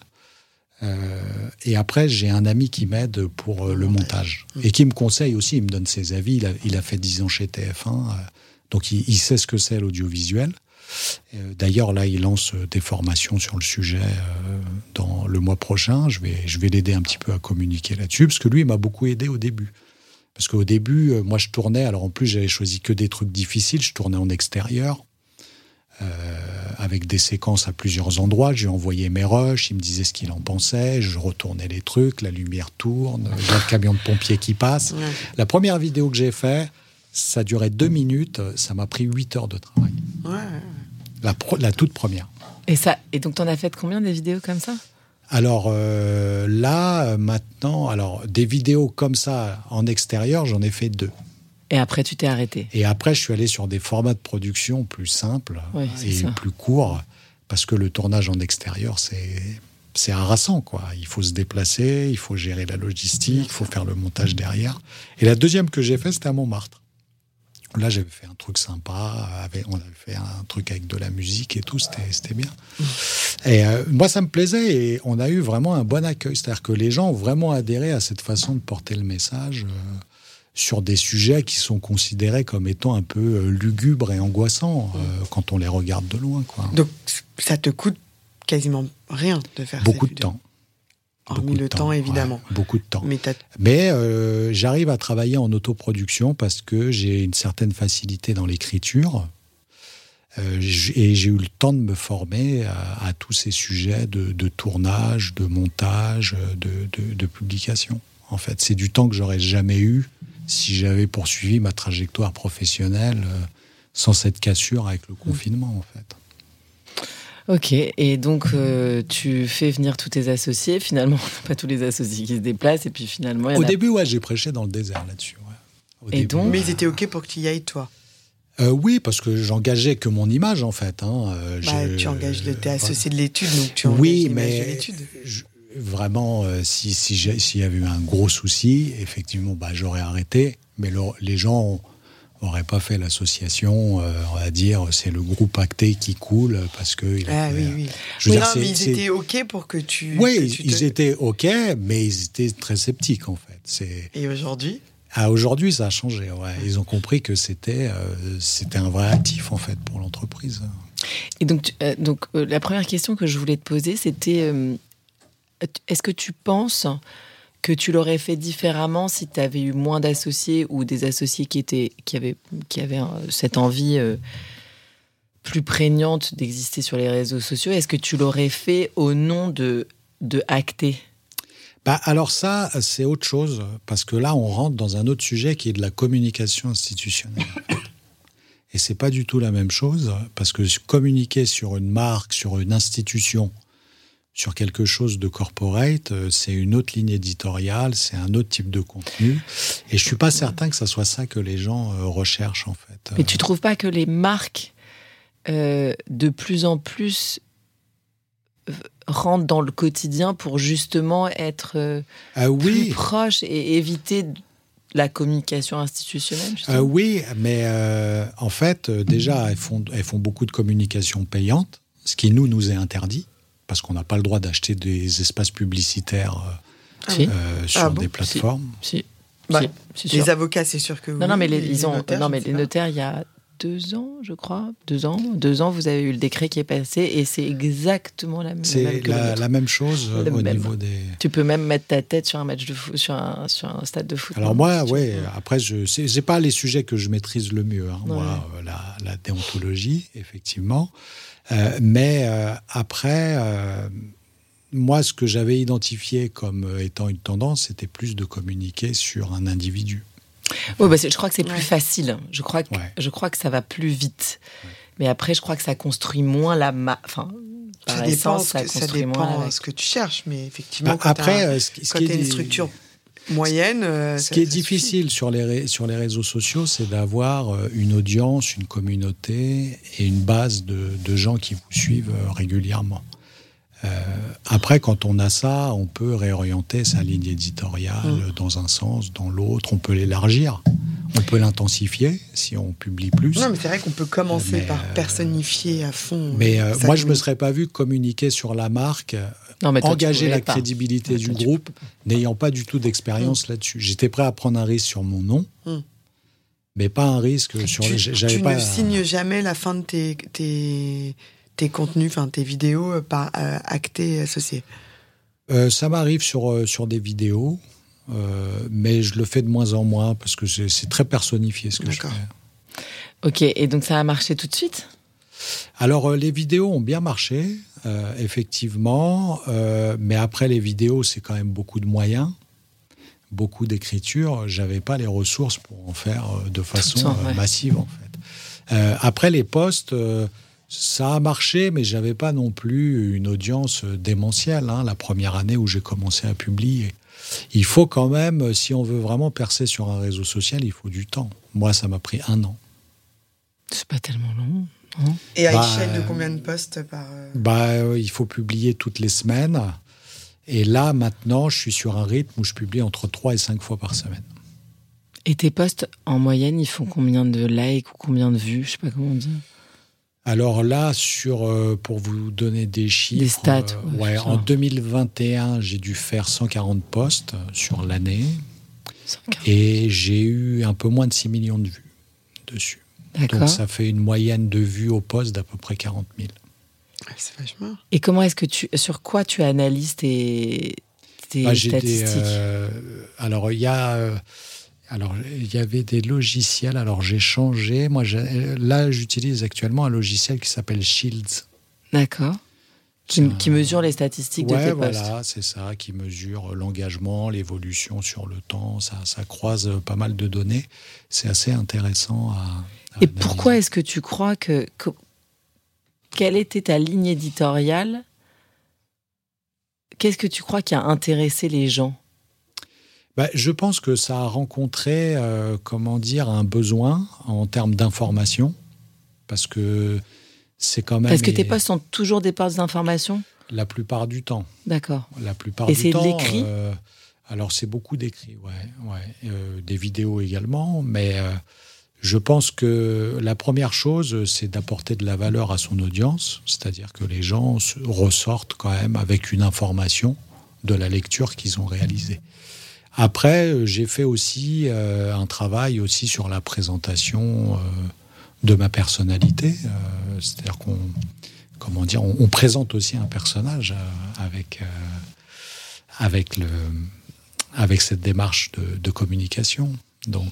Euh, et après, j'ai un ami qui m'aide pour euh, le montage et qui me conseille aussi, il me donne ses avis. Il a, fait 10 ans chez TF1, euh, donc il, sait ce que c'est l'audiovisuel. D'ailleurs, là, il lance des formations sur le sujet dans le mois prochain. Je vais, je vais l'aider un petit peu à communiquer là-dessus, parce que lui, il m'a beaucoup aidé au début. Parce qu'au début, moi, je tournais, alors en plus, j'avais choisi que des trucs difficiles, je tournais en extérieur. Euh, avec des séquences à plusieurs endroits. J'ai envoyé mes rushs, il me disait ce qu'il en pensait, je retournais les trucs, la lumière tourne, il y a le camion de pompiers qui passe. La première vidéo que j'ai fait, ça durait deux minutes, ça m'a pris huit heures de travail. La, la, toute première. Et, ça, et donc, tu en as fait combien des vidéos comme ça? Alors euh, là, maintenant, alors des vidéos comme ça en extérieur, j'en ai fait deux. Et après, tu t'es arrêté. Et après, je suis allé sur des formats de production plus simples et plus courts, parce que le tournage en extérieur, c'est c'est harassant, quoi. Il faut se déplacer, il faut gérer la logistique, il faut faire le montage derrière. Et la deuxième que j'ai fait, c'était à Montmartre. Là, j'avais fait un truc sympa, on avait fait un truc avec de la musique et tout, c'était bien. Et euh, moi, ça me plaisait et on a eu vraiment un bon accueil. C'est-à-dire que les gens ont vraiment adhéré à cette façon de porter le message. Euh, sur des sujets qui sont considérés comme étant un peu euh, lugubres et angoissants euh, quand on les regarde de loin. Quoi. Donc ça te coûte quasiment rien de faire Beaucoup de temps. Hormis le temps, évidemment. beaucoup de temps. Mais, Mais euh, j'arrive à travailler en autoproduction parce que j'ai une certaine facilité dans l'écriture. Euh, et j'ai eu le temps de me former à, tous ces sujets de, tournage, de montage, de, publication. En fait, c'est du temps que j'aurais jamais eu si j'avais poursuivi ma trajectoire professionnelle euh, sans cette cassure avec le confinement, en fait. Ok, et donc euh, tu fais venir tous tes associés. Finalement, pas tous les associés qui se déplacent, et puis finalement. Au début, ouais, j'ai prêché dans le désert là-dessus. Et donc, mais ils étaient ok pour que tu y ailles toi. Euh, oui, parce que j'engageais que mon image en fait. Hein. Euh, bah, tu engages, es associé de l'étude, donc tu engages oui, mais l'étude. Vraiment, euh, si s'il y avait eu un gros souci, effectivement, bah, j'aurais arrêté. Mais les gens n'auraient pas fait l'association, on va dire, c'est le groupe acté qui coule parce que. ah oui, oui. Je mais, mais ils étaient ok pour que tu. Oui, ils étaient ok, mais ils étaient très sceptiques en fait. Et aujourd'hui? Ah, Aujourd'hui, ça a changé. Ouais. Ils ont compris que c'était euh, c'était un vrai actif en fait pour l'entreprise. Et donc, euh, donc euh, la première question que je voulais te poser, c'était est-ce que tu penses que tu l'aurais fait différemment si tu avais eu moins d'associés ou des associés qui étaient qui avaient qui avaient cette envie plus prégnante d'exister sur les réseaux sociaux? Est-ce que tu l'aurais fait au nom de de acter bah, alors ça, c'est autre chose, parce que là, on rentre dans un autre sujet qui est de la communication institutionnelle. Et c'est pas du tout la même chose, parce que communiquer sur une marque, sur une institution, sur quelque chose de corporate, euh, c'est une autre ligne éditoriale, c'est un autre type de contenu. Et je suis pas certain que ça soit ça que les gens euh, recherchent, en fait. Mais tu trouves pas que les marques, euh, de plus en plus, rentre dans le quotidien pour justement être euh, ah plus proche et éviter la communication institutionnelle ah Oui, mais euh, en fait, euh, déjà, elles font, elles font beaucoup de communication payante, ce qui nous, nous est interdit, parce qu'on n'a pas le droit d'acheter des espaces publicitaires sur ah des plateformes. Si. Bah, les avocats, c'est sûr que non, non, mais les, ils ont, non, mais les notaires, il y a deux ans, je crois. Deux ans. Deux ans, vous avez eu le décret qui est passé et c'est exactement la même, c'est la, même chose au niveau des. Tu peux même mettre ta tête sur un match de foot, sur un, sur un stade de foot. Alors moi, oui. Après, je c'est pas les sujets que je maîtrise le mieux. Hein. Moi, euh, la, déontologie, effectivement. Euh, mais euh, après. moi, ce que j'avais identifié comme étant une tendance, c'était plus de communiquer sur un individu. Oui, bah, je crois que c'est plus facile. Je crois, que, je crois que ça va plus vite. Mais après, je crois que ça construit moins la... Ma... Enfin, ça dépend, ça, dépend ce que tu cherches, mais effectivement, bah, quand après, euh, ce qui, quand tu as une structure moyenne... Euh, ce qui est difficile sur les, sur les réseaux sociaux, c'est d'avoir euh, une audience, une communauté et une base de, de gens qui vous suivent régulièrement. Euh, après, quand on a ça, on peut réorienter sa ligne éditoriale mm. dans un sens, dans l'autre. On peut l'élargir. On peut l'intensifier si on publie plus. Non, mais c'est vrai qu'on peut commencer par euh, personnifier à fond. Mais euh, moi, je ne me serais pas vu communiquer sur la marque, engager la crédibilité du groupe, n'ayant pas du tout d'expérience mm. là-dessus. J'étais prêt à prendre un risque sur mon nom. Mm. Mais pas un risque sur. Tu, tu ne signes jamais la fin de tes, tes, tes contenus, enfin tes vidéos euh, par euh, acté associé euh, Ça m'arrive sur, sur des vidéos, mais je le fais de moins en moins parce que c'est très personnifié ce que je fais. Ok, et donc ça a marché tout de suite? Alors les vidéos ont bien marché, effectivement, mais après les vidéos c'est quand même beaucoup de moyens, beaucoup d'écriture. J'avais pas les ressources pour en faire de façon massive en fait. après les posts, ça a marché, mais j'avais pas non plus une audience démentielle hein, la première année où j'ai commencé à publier. Il faut quand même, si on veut vraiment percer sur un réseau social, il faut du temps. Moi, ça m'a pris un an. C'est pas tellement long. Et à bah, échelle de combien de postes par euh, bah, euh, il faut publier toutes les semaines. Et là, maintenant, je suis sur un rythme où je publie entre 3 et 5 fois par semaine. Et tes posts, en moyenne, ils font combien de likes ou combien de vues? Je sais pas comment on dit. Alors là, sur, euh, pour vous donner des chiffres, des stats, euh, ouais, en 2021, j'ai dû faire 140 postes sur l'année. Et j'ai eu un peu moins de 6 millions de vues dessus. Donc ça fait une moyenne de vues au poste d'à peu près 40 000. c'est vachement. Et comment est-ce que tu, sur quoi tu analyses tes, tes bah, statistiques? euh, Alors il y a Alors, il y avait des logiciels. Alors, j'ai changé. Moi, là, j'utilise actuellement un logiciel qui s'appelle Shields. D'accord. Qui, mesure les statistiques de tes voilà, c'est ça, qui mesure l'engagement, l'évolution sur le temps. Ça, ça croise pas mal de données. C'est assez intéressant à. Et pourquoi est-ce que tu crois que, que, Quelle était ta ligne éditoriale? Qu'est-ce que tu crois qui a intéressé les gens? Bah, je pense que ça a rencontré, euh, comment dire, un besoin en termes d'information, parce que c'est quand même. Parce que tes postes sont toujours des postes d'information? La plupart du temps. D'accord. La plupart Et c'est de l'écrit? euh, Alors c'est beaucoup d'écrit, ouais, ouais. Euh, des vidéos également, mais je pense que la première chose, c'est d'apporter de la valeur à son audience, c'est-à-dire que les gens ressortent quand même avec une information de la lecture qu'ils ont réalisée. Après, euh, j'ai fait aussi euh, un travail aussi sur la présentation euh, de ma personnalité. C'est-à-dire qu'on, comment dire, on, présente aussi un personnage avec avec le avec cette démarche de, communication. Donc,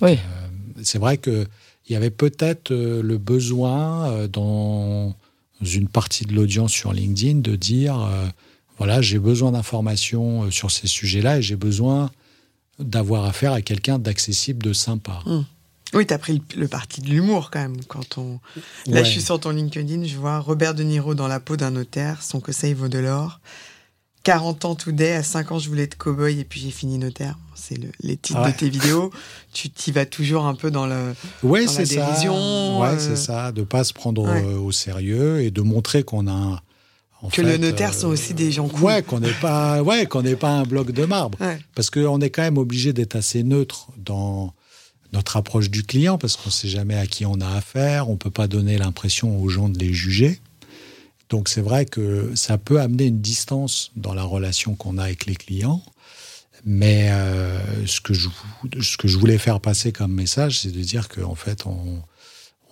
c'est vrai que il y avait peut-être le besoin dans une partie de l'audience sur LinkedIn de dire voilà, j'ai besoin d'informations sur ces sujets-là et j'ai besoin d'avoir affaire à quelqu'un d'accessible, de sympa. Hum. Oui, tu as pris le, parti de l'humour quand même. Quand on... Là, je suis sur ton LinkedIn, je vois Robert De Niro dans la peau d'un notaire, son conseil vaut de l'or. 40 ans tout day, à 5 ans je voulais être cow-boy et puis j'ai fini notaire. C'est le, les titres de tes vidéos. Tu t'y vas toujours un peu dans, le, ouais, dans la dérision. Ouais, c'est euh. ça. De pas se prendre au sérieux et de montrer qu'on a un, que le notaire sont aussi des gens cool. Ouais, qu'on n'est pas, ouais, qu'on n'est pas un bloc de marbre. Parce qu'on est quand même obligé d'être assez neutre dans notre approche du client, parce qu'on ne sait jamais à qui on a affaire, on ne peut pas donner l'impression aux gens de les juger. Donc c'est vrai que ça peut amener une distance dans la relation qu'on a avec les clients. Mais euh, ce, que je, ce que je voulais faire passer comme message, c'est de dire qu'en en fait, on,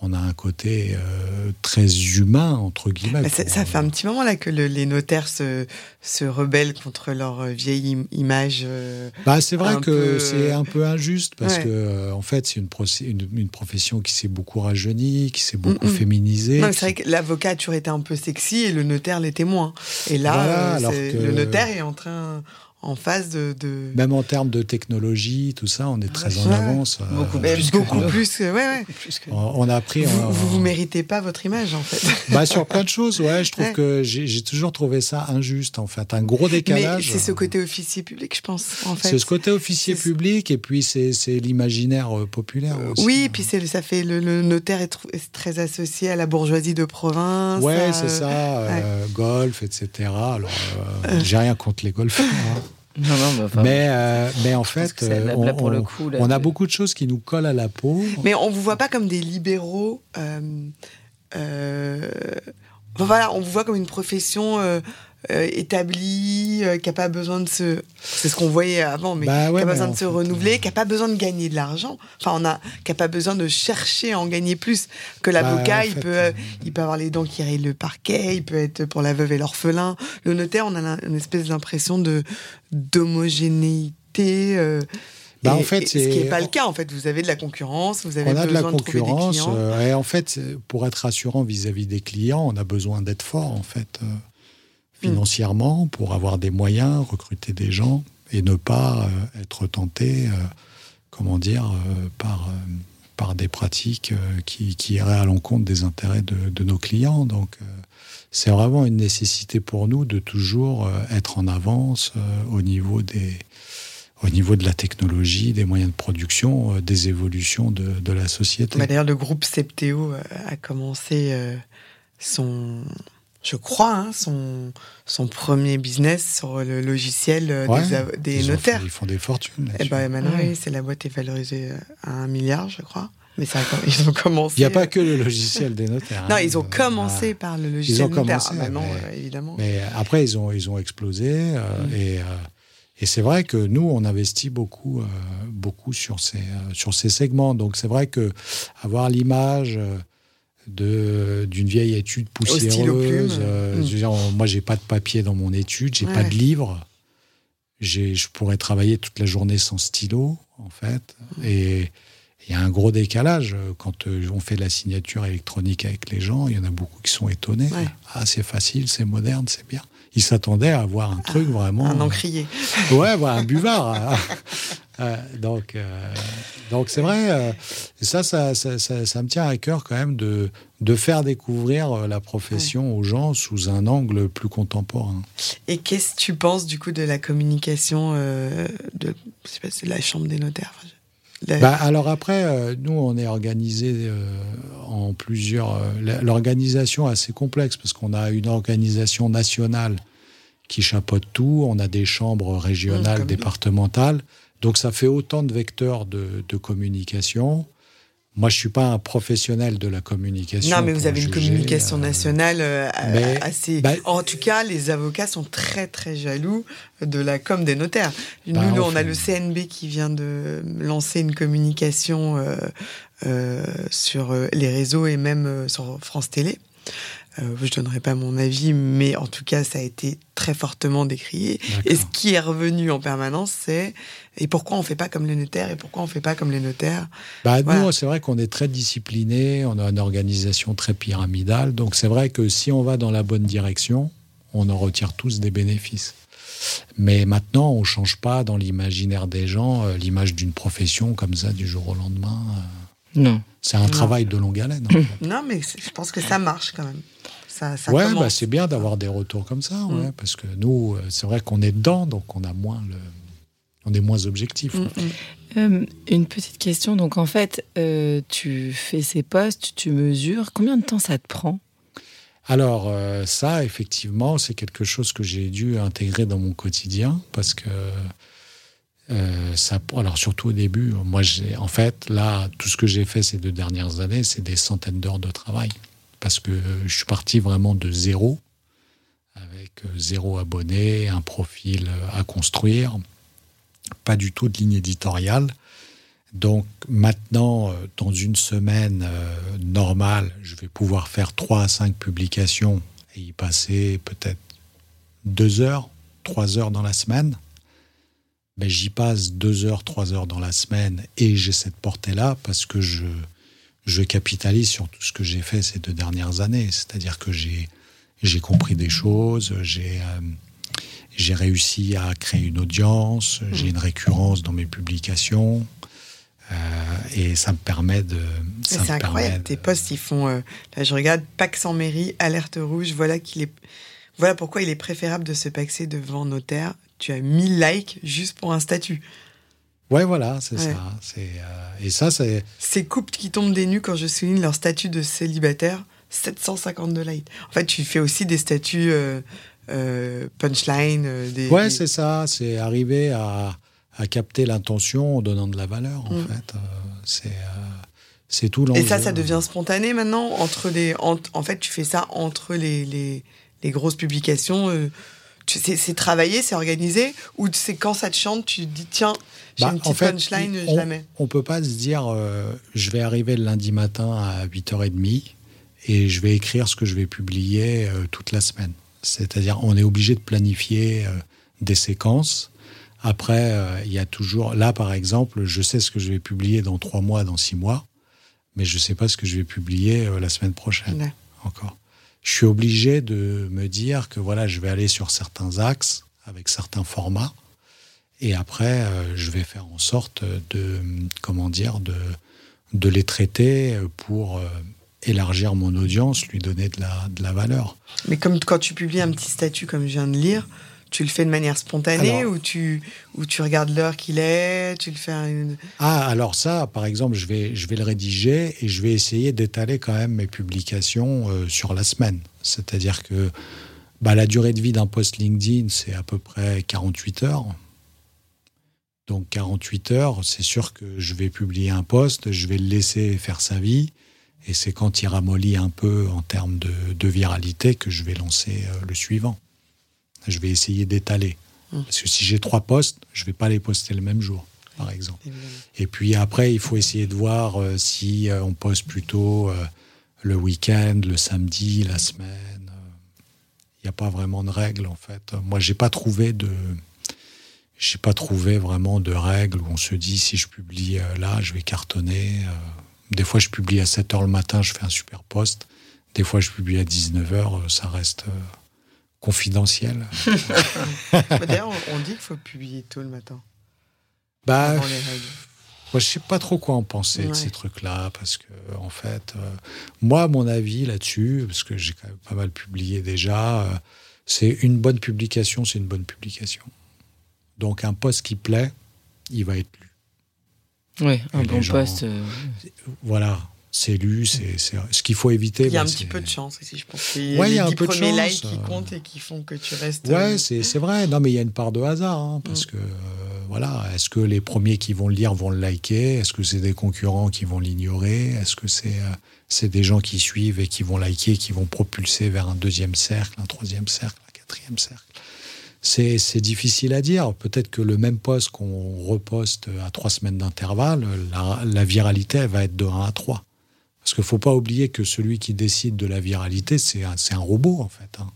on a un côté euh, très humain, entre guillemets. ça, fait un petit moment là que les notaires se, se, rebellent contre leur euh, vieille image. Euh, bah, c'est vrai que c'est un peu injuste parce que, en fait, c'est une, une, profession qui s'est beaucoup rajeunie, qui s'est beaucoup mm, mm. féminisée. C'est vrai que l'avocat a toujours été un peu sexy et le notaire l'était moins. Et là, le notaire est en train en phase de, Même en termes de technologie, tout ça, on est très en avance. Euh, beaucoup, plus, beaucoup plus, ouais, ouais. On, a appris. Vous, vous, méritez pas votre image, en fait. (laughs) Bah, sur plein de choses, ouais. Je trouve que j'ai toujours trouvé ça injuste, en fait. Un gros décalage. c'est ce côté officier public, je pense, en fait. C'est ce côté officier public, et puis c'est l'imaginaire euh, populaire euh, aussi. Oui, puis ça fait. Le, notaire est, très associé à la bourgeoisie de province. Ouais, c'est ça. golf, etc. Alors, j'ai rien contre les golfeurs. Hein. Non, non, bah, mais, euh, mais en fait, euh, on, pour le coup, on a beaucoup de choses qui nous collent à la peau. Mais on vous voit pas comme des libéraux. Euh, voilà, on vous voit comme une profession euh, établi, euh, qui n'a pas besoin de se. C'est ce qu'on voyait avant, mais bah qui n'a pas besoin de se renouveler, qui n'a pas besoin de gagner de l'argent. Enfin, on a, qui n'a pas besoin de chercher à en gagner plus. Que bah, l'avocat, il, peut, euh, il peut avoir les dents qui rayent le parquet, il peut être pour la veuve et l'orphelin. Le notaire, on a une espèce d'impression de d'homogénéité. Bah, en fait, ce qui n'est pas le cas. En fait, vous avez de la concurrence, vous avez on a de la concurrence. et en fait, pour être rassurant vis-à-vis des clients, on a besoin d'être fort. En fait, financièrement pour avoir des moyens, recruter des gens et ne pas euh, être tenté, euh, comment dire, euh, par, par des pratiques qui, qui iraient à l'encontre des intérêts de, de, nos clients. Donc, c'est vraiment une nécessité pour nous de toujours être en avance au niveau des au niveau de la technologie, des moyens de production, des évolutions de, de la société. Bah, d'ailleurs, le groupe Septéo a commencé son, je crois, hein, son, son premier business sur le logiciel euh, des, notaires. ils font des fortunes. Et eh ben, maintenant, c'est la boîte est valorisée à un milliard, je crois. Mais ça, ils ont commencé. Il n'y a pas que le logiciel des notaires. non, hein. ils ont commencé par le logiciel ils ont notaire. Commencé, ah, mais, évidemment. Mais après, ils ont, ils ont explosé. Euh, mm. Et, euh, et c'est vrai que nous, on investit beaucoup, beaucoup sur, ces, sur ces segments. Donc c'est vrai que avoir l'image d'une vieille étude poussiéreuse. Euh, mm. veux dire, moi, j'ai pas de papier dans mon étude, j'ai pas de livre. je pourrais travailler toute la journée sans stylo, en fait. Et il y a un gros décalage. Quand euh, on fait la signature électronique avec les gens, il y en a beaucoup qui sont étonnés. Ah, c'est facile, c'est moderne, c'est bien. Ils s'attendaient à avoir un truc vraiment. Un encrier. Ouais, un buvard. (laughs) Euh, donc, euh, donc c'est vrai. et ça ça, ça, ça, me tient à cœur quand même de, de faire découvrir la profession aux gens sous un angle plus contemporain. Et qu'est-ce que tu penses du coup de la communication de, je la chambre des notaires bah, alors après, euh, nous, on est organisé euh, en plusieurs... Euh, l'organisation est assez complexe parce qu'on a une organisation nationale qui chapeaute tout, on a des chambres régionales, mmh, départementales. Donc ça fait autant de vecteurs de, de communication. Moi, je suis pas un professionnel de la communication. Non, mais vous avez une communication euh, nationale euh, assez. Bah, en tout cas, les avocats sont très très jaloux de la com des notaires. Bah, nous, on a le CNB qui vient de lancer une communication euh, sur les réseaux et même sur France Télé. Je donnerai pas mon avis, mais en tout cas, ça a été très fortement décrié. Et ce qui est revenu en permanence, c'est et pourquoi on fait pas comme les notaires et pourquoi on fait pas comme les notaires? Bah nous, c'est vrai qu'on est très discipliné, on a une organisation très pyramidale, donc c'est vrai que si on va dans la bonne direction, on en retire tous des bénéfices. Mais maintenant, on change pas dans l'imaginaire des gens euh, l'image d'une profession comme ça du jour au lendemain. Euh. Non. C'est un travail de longue haleine. (laughs) Non, mais je pense que ça marche quand même. Ça, ouais, bah c'est bien d'avoir des retours comme ça, ouais, mm. parce que nous, euh, c'est vrai qu'on est dedans, donc on a moins le, on est moins objectif. Mm, mm. Euh, une petite question. Donc en fait, euh, tu fais ces postes, tu mesures. Combien de temps ça te prend? Alors ça, effectivement, c'est quelque chose que j'ai dû intégrer dans mon quotidien parce que ça. Alors surtout au début, moi, j'ai en fait là, tout ce que j'ai fait ces deux dernières années, c'est des centaines d'heures de travail parce que je suis parti vraiment de zéro, avec euh, zéro abonné, un profil euh, à construire, pas du tout de ligne éditoriale. Donc maintenant, euh, dans une semaine normale, je vais pouvoir faire trois à cinq publications et y passer peut-être deux heures, trois heures dans la semaine. Mais j'y passe deux heures, trois heures dans la semaine et j'ai cette portée-là parce que je, je capitalise sur tout ce que j'ai fait ces deux dernières années. C'est-à-dire que j'ai, j'ai compris des choses, j'ai, euh, j'ai réussi à créer une audience, j'ai une récurrence dans mes publications. Euh, et ça me permet de. c'est incroyable. Tes posts, ils font. Euh, là, je regarde Pax en mairie, alerte rouge. Voilà qu'il est. Voilà pourquoi il est préférable de se paxer devant notaire. Tu as 1000 likes juste pour un statut. Ouais, voilà, c'est ça. C'est, euh, et ça, c'est. Ces couples qui tombent des nues quand je souligne leur statut de célibataire, 752 likes. En fait, tu fais aussi des statuts euh, euh, punchline. Des, ouais, c'est ça. C'est arriver à, à capter l'intention en donnant de la valeur, en mm. fait. c'est. c'est tout l'enjeu. Et ça, ça devient spontané maintenant entre les. En, en fait, tu fais ça entre les, les, les grosses publications c'est travaillé, c'est organisé, ou c'est quand ça te chante, tu te dis tiens, j'ai bah, une petite punchline, on, je la mets. On peut pas se dire euh, je vais arriver le lundi matin à 8h30 et je vais écrire ce que je vais publier euh, toute la semaine. C'est-à-dire, on est obligé de planifier euh, des séquences. Après, il y a toujours. Là, par exemple, je sais ce que je vais publier dans trois mois, dans six mois, mais je ne sais pas ce que je vais publier la semaine prochaine. Encore je suis obligé de me dire que voilà, je vais aller sur certains axes avec certains formats. Et après, euh, je vais faire en sorte de, comment dire, de, de les traiter pour euh, élargir mon audience, lui donner de la, de la valeur. Mais comme quand tu publies un petit statut comme je viens de lire, tu le fais de manière spontanée ou, tu, ou tu regardes l'heure qu'il est tu le fais une... Ah, alors ça, par exemple, je vais, je vais le rédiger et je vais essayer d'étaler quand même mes publications euh, sur la semaine. C'est-à-dire que bah, la durée de vie d'un post LinkedIn, c'est à peu près 48 heures. Donc 48 heures, c'est sûr que je vais publier un post, je vais le laisser faire sa vie. Et c'est quand il ramollit un peu en termes de, de viralité que je vais lancer euh, le suivant je vais essayer d'étaler. Hum. Parce que si j'ai trois postes, je ne vais pas les poster le même jour, par exemple. Et puis après, il faut essayer de voir euh, si euh, on poste plutôt euh, le week-end, le samedi, la semaine. Il n'y a pas vraiment de règle, en fait. Moi, j'ai pas trouvé de. j'ai pas trouvé vraiment de règles où on se dit si je publie là, je vais cartonner. Des fois, je publie à 7 heures le matin, je fais un super post. Des fois, je publie à 19 heures, ça reste confidentiel. (laughs) (laughs) D'ailleurs, on dit qu'il faut publier tôt le matin. Bah, moi, je sais pas trop quoi en penser de ces trucs-là, parce que en fait, euh, moi, mon avis là-dessus, parce que j'ai quand même pas mal publié déjà, euh, c'est une bonne publication, c'est une bonne publication. Donc un poste qui plaît, il va être. Oui, un bon poste. Euh, voilà c'est lu, c'est ce qu'il faut éviter. Il y a un petit peu de chance ici, je pense. Il y a, un peu de chance. likes qui comptent et qui font que tu restes. Ouais, euh, c'est vrai. Non, mais il y a une part de hasard, hein, parce mm. que euh, voilà, est-ce que les premiers qui vont le lire vont le liker? Est-ce que c'est des concurrents qui vont l'ignorer? Est-ce que c'est euh, c'est des gens qui suivent et qui vont liker, qui vont propulser vers un deuxième cercle, un troisième cercle, un quatrième cercle? C'est difficile à dire. Peut-être que le même poste qu'on reposte à trois semaines d'intervalle, la, viralité elle va être de 1 à 3. Parce qu'il ne faut pas oublier que celui qui décide de la viralité, c'est un, un, robot, en fait. Hein.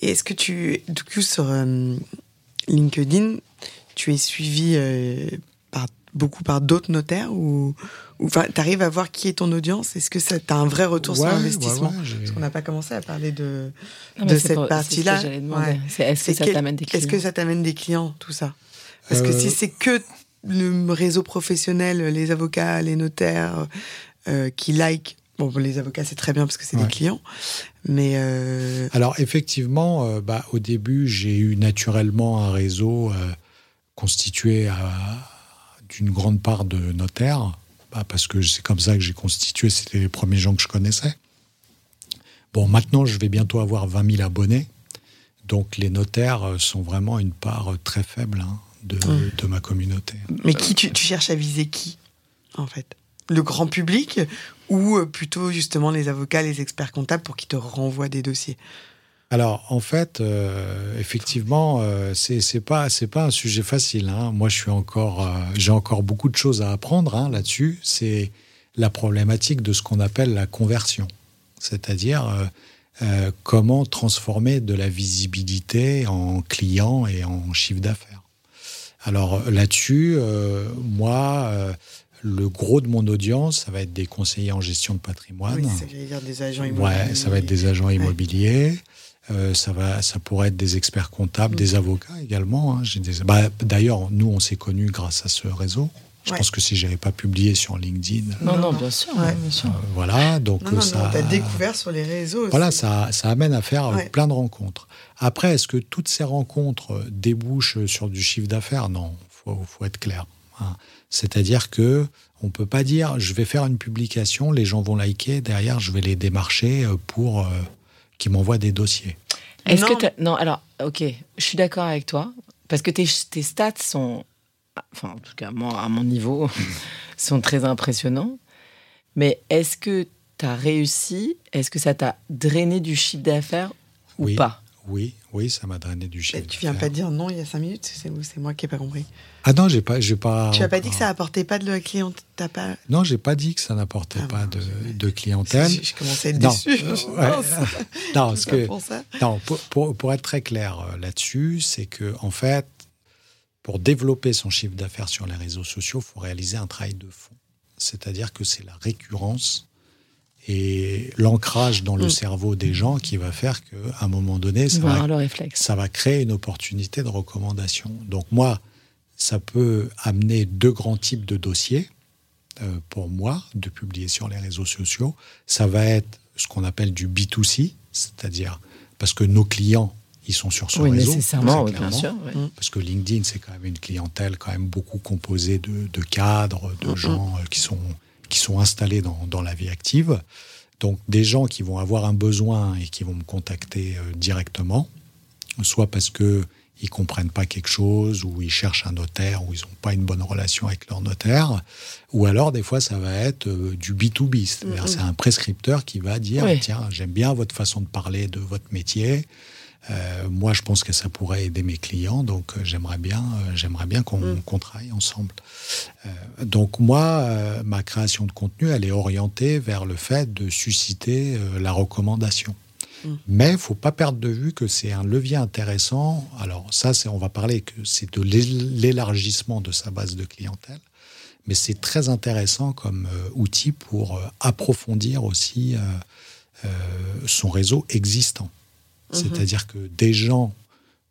Et est-ce que tu, du coup, sur euh, LinkedIn, tu es suivi euh, beaucoup par d'autres notaires ou, tu arrives à voir qui est ton audience? Est-ce que tu as un vrai retour sur investissement Parce qu'on n'a pas commencé à parler de, de cette partie-là. Est-ce que ça t'amène des clients Est-ce que ça t'amène des clients, tout ça? Parce que si euh. c'est que le réseau professionnel, les avocats, les notaires, euh, qui like. Bon, les avocats, c'est très bien parce que c'est des clients. Mais. Euh, Alors, effectivement, euh, bah, au début, j'ai eu naturellement un réseau constitué d'une grande part de notaires, bah, parce que c'est comme ça que j'ai constitué, c'était les premiers gens que je connaissais. Bon, maintenant, je vais bientôt avoir 20 000 abonnés. Donc, les notaires sont vraiment une part très faible hein, de, hum. de, ma communauté. Mais qui tu, tu cherches à viser qui, en fait? Le grand public ou euh, plutôt justement les avocats, les experts comptables pour qu'ils te renvoient des dossiers? Alors, en fait, euh, effectivement, euh, c'est pas c'est pas un sujet facile. Hein. Moi, je suis encore j'ai encore beaucoup de choses à apprendre hein, là-dessus. C'est la problématique de ce qu'on appelle la conversion, c'est-à-dire comment transformer de la visibilité en client et en chiffre d'affaires. Alors là-dessus, moi le gros de mon audience, ça va être des conseillers en gestion de patrimoine. Oui, ça dire des agents immobiliers. Ouais, ça va être des agents immobiliers. Euh, ça, va, ça pourrait être des experts comptables, mm. des avocats également. Hein. Bah, d'ailleurs, nous, on s'est connus grâce à ce réseau. Je pense que si j'avais pas publié sur LinkedIn. Non, non, bien sûr. Euh, voilà, donc non, ça. as découvert sur les réseaux. Voilà, ça, ça amène à faire plein de rencontres. Après, est-ce que toutes ces rencontres débouchent sur du chiffre d'affaires? Non, faut, faut être clair. Hein. C'est-à-dire que on peut pas dire je vais faire une publication, les gens vont liker, derrière je vais les démarcher euh, pour euh, qu'ils m'envoient des dossiers. Est-ce que non alors ok, je suis d'accord avec toi parce que tes, tes, stats sont, enfin en tout cas moi à mon niveau, (laughs) sont très impressionnants. Mais est-ce que tu as réussi? Est-ce que ça t'a drainé du chiffre d'affaires ou pas? Oui, oui, ça m'a drainé du chiffre. Tu viens pas dire non il y a cinq minutes, c'est moi qui n'ai pas compris. Ah non, j'ai pas, j'ai pas. Tu n'as pas dit que ça apportait pas de clientèle. Pas... Non, j'ai pas dit que ça n'apportait ah pas de, de, clientèle. Je, commençais à être déçu. (laughs) non, parce que pour, non, pour, pour, être très clair euh, là-dessus, c'est que en fait, pour développer son chiffre d'affaires sur les réseaux sociaux, il faut réaliser un travail de fond. C'est-à-dire que c'est la récurrence et l'ancrage dans le mm. cerveau des gens qui va faire qu'à un moment donné, ça va, ça va créer une opportunité de recommandation. Donc moi, ça peut amener deux grands types de dossiers euh, pour moi de publier sur les réseaux sociaux. Ça va être ce qu'on appelle du B2C, c'est-à-dire parce que nos clients ils sont sur ce oui, réseau. Nécessairement, oui, bien sûr. Parce que LinkedIn, c'est quand même une clientèle quand même beaucoup composée de, cadres, de gens euh, qui sont, qui sont installés dans, dans, la vie active. Donc des gens qui vont avoir un besoin et qui vont me contacter euh, directement, soit parce que ils comprennent pas quelque chose, ou ils cherchent un notaire, ou ils n'ont pas une bonne relation avec leur notaire, ou alors des fois ça va être euh, du B2B, c'est-à-dire c'est un prescripteur qui va dire tiens j'aime bien votre façon de parler de votre métier, euh, moi je pense que ça pourrait aider mes clients, donc euh, j'aimerais bien j'aimerais bien qu'on mm. travaille ensemble. donc moi ma création de contenu elle est orientée vers le fait de susciter la recommandation. Mm. Mais il faut pas perdre de vue que c'est un levier intéressant. Alors ça, on va parler que c'est de l'élargissement de sa base de clientèle, mais c'est très intéressant comme euh, outil pour euh, approfondir aussi euh, son réseau existant. Mm-hmm. C'est-à-dire que des gens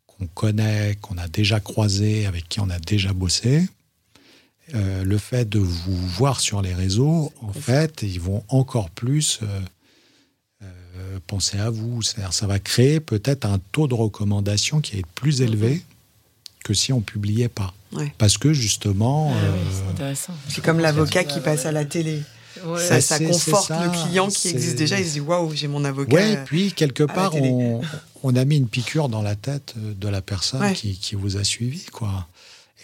qu'on connaît, qu'on a déjà croisés, avec qui on a déjà bossé, le fait de vous voir sur les réseaux, en fait, ils vont encore plus euh, pensez à vous. C'est-à-dire, ça va créer peut-être un taux de recommandation qui est plus élevé mhm. que si on publiait pas. Parce que justement, ah euh, c'est comme l'avocat qui passe à la télé. Ça, conforte le client qui existe déjà. Il se dit waouh, j'ai mon avocat. Oui, et puis quelque part, on, a mis une piqûre dans la tête de la personne qui, vous a suivi, quoi.